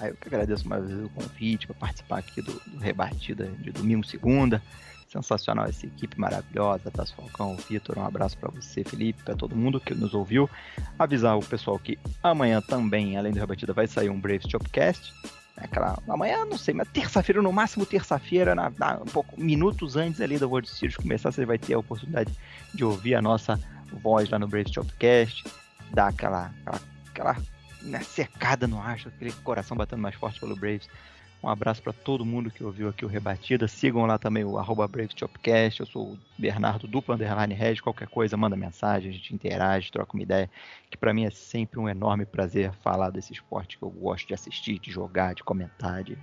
Ah, eu que agradeço mais vezes o convite para participar aqui do, do Rebatida de domingo, segunda. Sensacional essa equipe maravilhosa, Tassi Falcão, Vitor, um abraço para você, Felipe, para todo mundo que nos ouviu. Avisar o pessoal que amanhã também, além do Rebatida, vai sair um Braves Chopcast. Aquela, amanhã, não sei, mas terça-feira, no máximo terça-feira, na, na, um pouco, minutos antes ali da World Series começar, você vai ter a oportunidade de ouvir a nossa voz lá no Braves Chopcast, dar aquela, aquela, aquela né, cercada no Astros, aquele coração batendo mais forte pelo Braves. Um abraço para todo mundo que ouviu aqui o Rebatida. Sigam lá também o arroba Eu sou o Bernardo duplo underline red. Qualquer coisa, manda mensagem, a gente interage, troca uma ideia. Que para mim é sempre um enorme prazer falar desse esporte que eu gosto de assistir, de jogar, de comentar. De...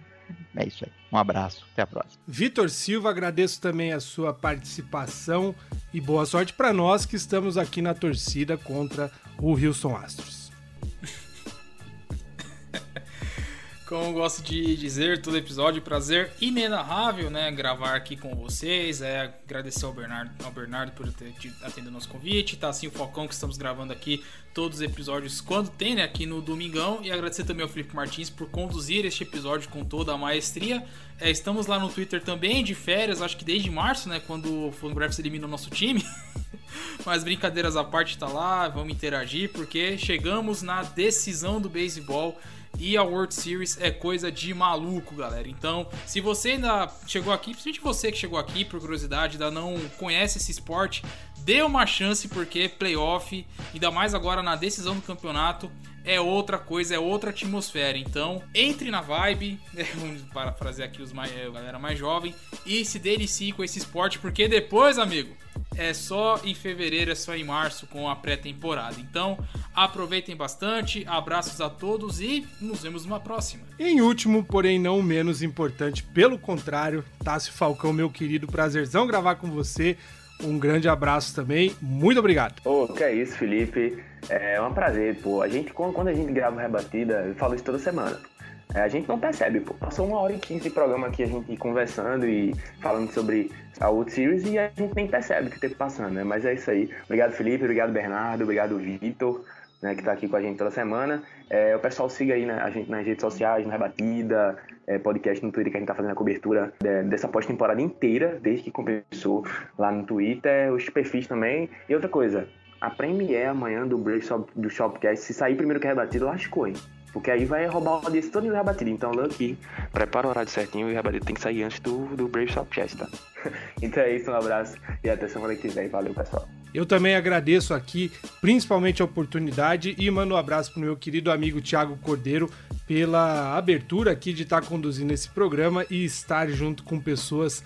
É isso aí. Um abraço. Até a próxima. Vitor Silva, agradeço também a sua participação e boa sorte para nós que estamos aqui na torcida contra o Houston Astros. Como gosto de dizer, todo episódio, prazer inenarrável, né? Gravar aqui com vocês. É agradecer ao Bernardo, ao Bernardo por ter atendido o nosso convite. Tá assim o Falcão que estamos gravando aqui todos os episódios quando tem, né? Aqui no Domingão. E agradecer também ao Felipe Martins por conduzir este episódio com toda a maestria. É, estamos lá no Twitter também, de férias, acho que desde março, né? Quando o Fangraphs elimina o nosso time. Mas brincadeiras à parte, tá lá, vamos interagir, porque chegamos na decisão do beisebol e a World Series é coisa de maluco, galera. Então, se você ainda chegou aqui, principalmente você que chegou aqui por curiosidade, ainda não conhece esse esporte, dê uma chance porque playoff, ainda mais agora na decisão do campeonato, é outra coisa, é outra atmosfera. Então, entre na vibe, né, vamos parafrasear aqui os mais, a galera mais jovem, e se delicie com esse esporte, porque depois, amigo, é só em fevereiro, é só em março com a pré-temporada. Então, aproveitem bastante, abraços a todos e nos vemos numa próxima. Em último, porém não menos importante, pelo contrário, Tássio Falcão, meu querido, prazerzão gravar com você. Um grande abraço também, muito obrigado. Oh, que é isso, Felipe. É um prazer, pô. A gente, quando a gente grava Rebatida, eu falo isso toda semana. É, a gente não percebe, pô. Passou uma hora e quinze de programa aqui, a gente conversando e falando sobre a World Series e a gente nem percebe o que tempo passando, né? Mas é isso aí. Obrigado, Felipe. Obrigado, Bernardo. Obrigado, Vitor. Né, que está aqui com a gente toda semana. É, o pessoal siga aí né, a gente nas redes sociais, na Rebatida, é, podcast no Twitter, que a gente está fazendo a cobertura de, dessa pós-temporada inteira, desde que começou lá no Twitter, os perfis também. E outra coisa, a Premiere amanhã do Break do Shopcast, se sair primeiro que a Rebatida, lascou, hein? Porque aí vai roubar o audiência todo do rebatido. Então, Lucky, prepara o horário certinho e o rebatido tem que sair antes do, do Brave Shop Chest, tá? então é isso, um abraço e até semana que vem. Valeu, pessoal. Eu também agradeço aqui, principalmente a oportunidade, e mando um abraço pro meu querido amigo Thiago Cordeiro pela abertura aqui de estar tá conduzindo esse programa e estar junto com pessoas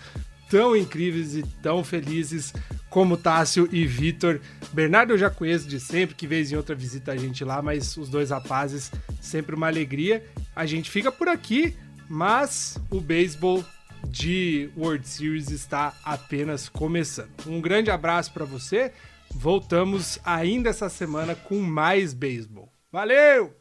tão incríveis e tão felizes como Tássio e Vitor. Bernardo eu já conheço de sempre, que vez em outra visita a gente lá, mas os dois rapazes, sempre uma alegria. A gente fica por aqui, mas o beisebol de World Series está apenas começando. Um grande abraço para você. Voltamos ainda essa semana com mais beisebol. Valeu!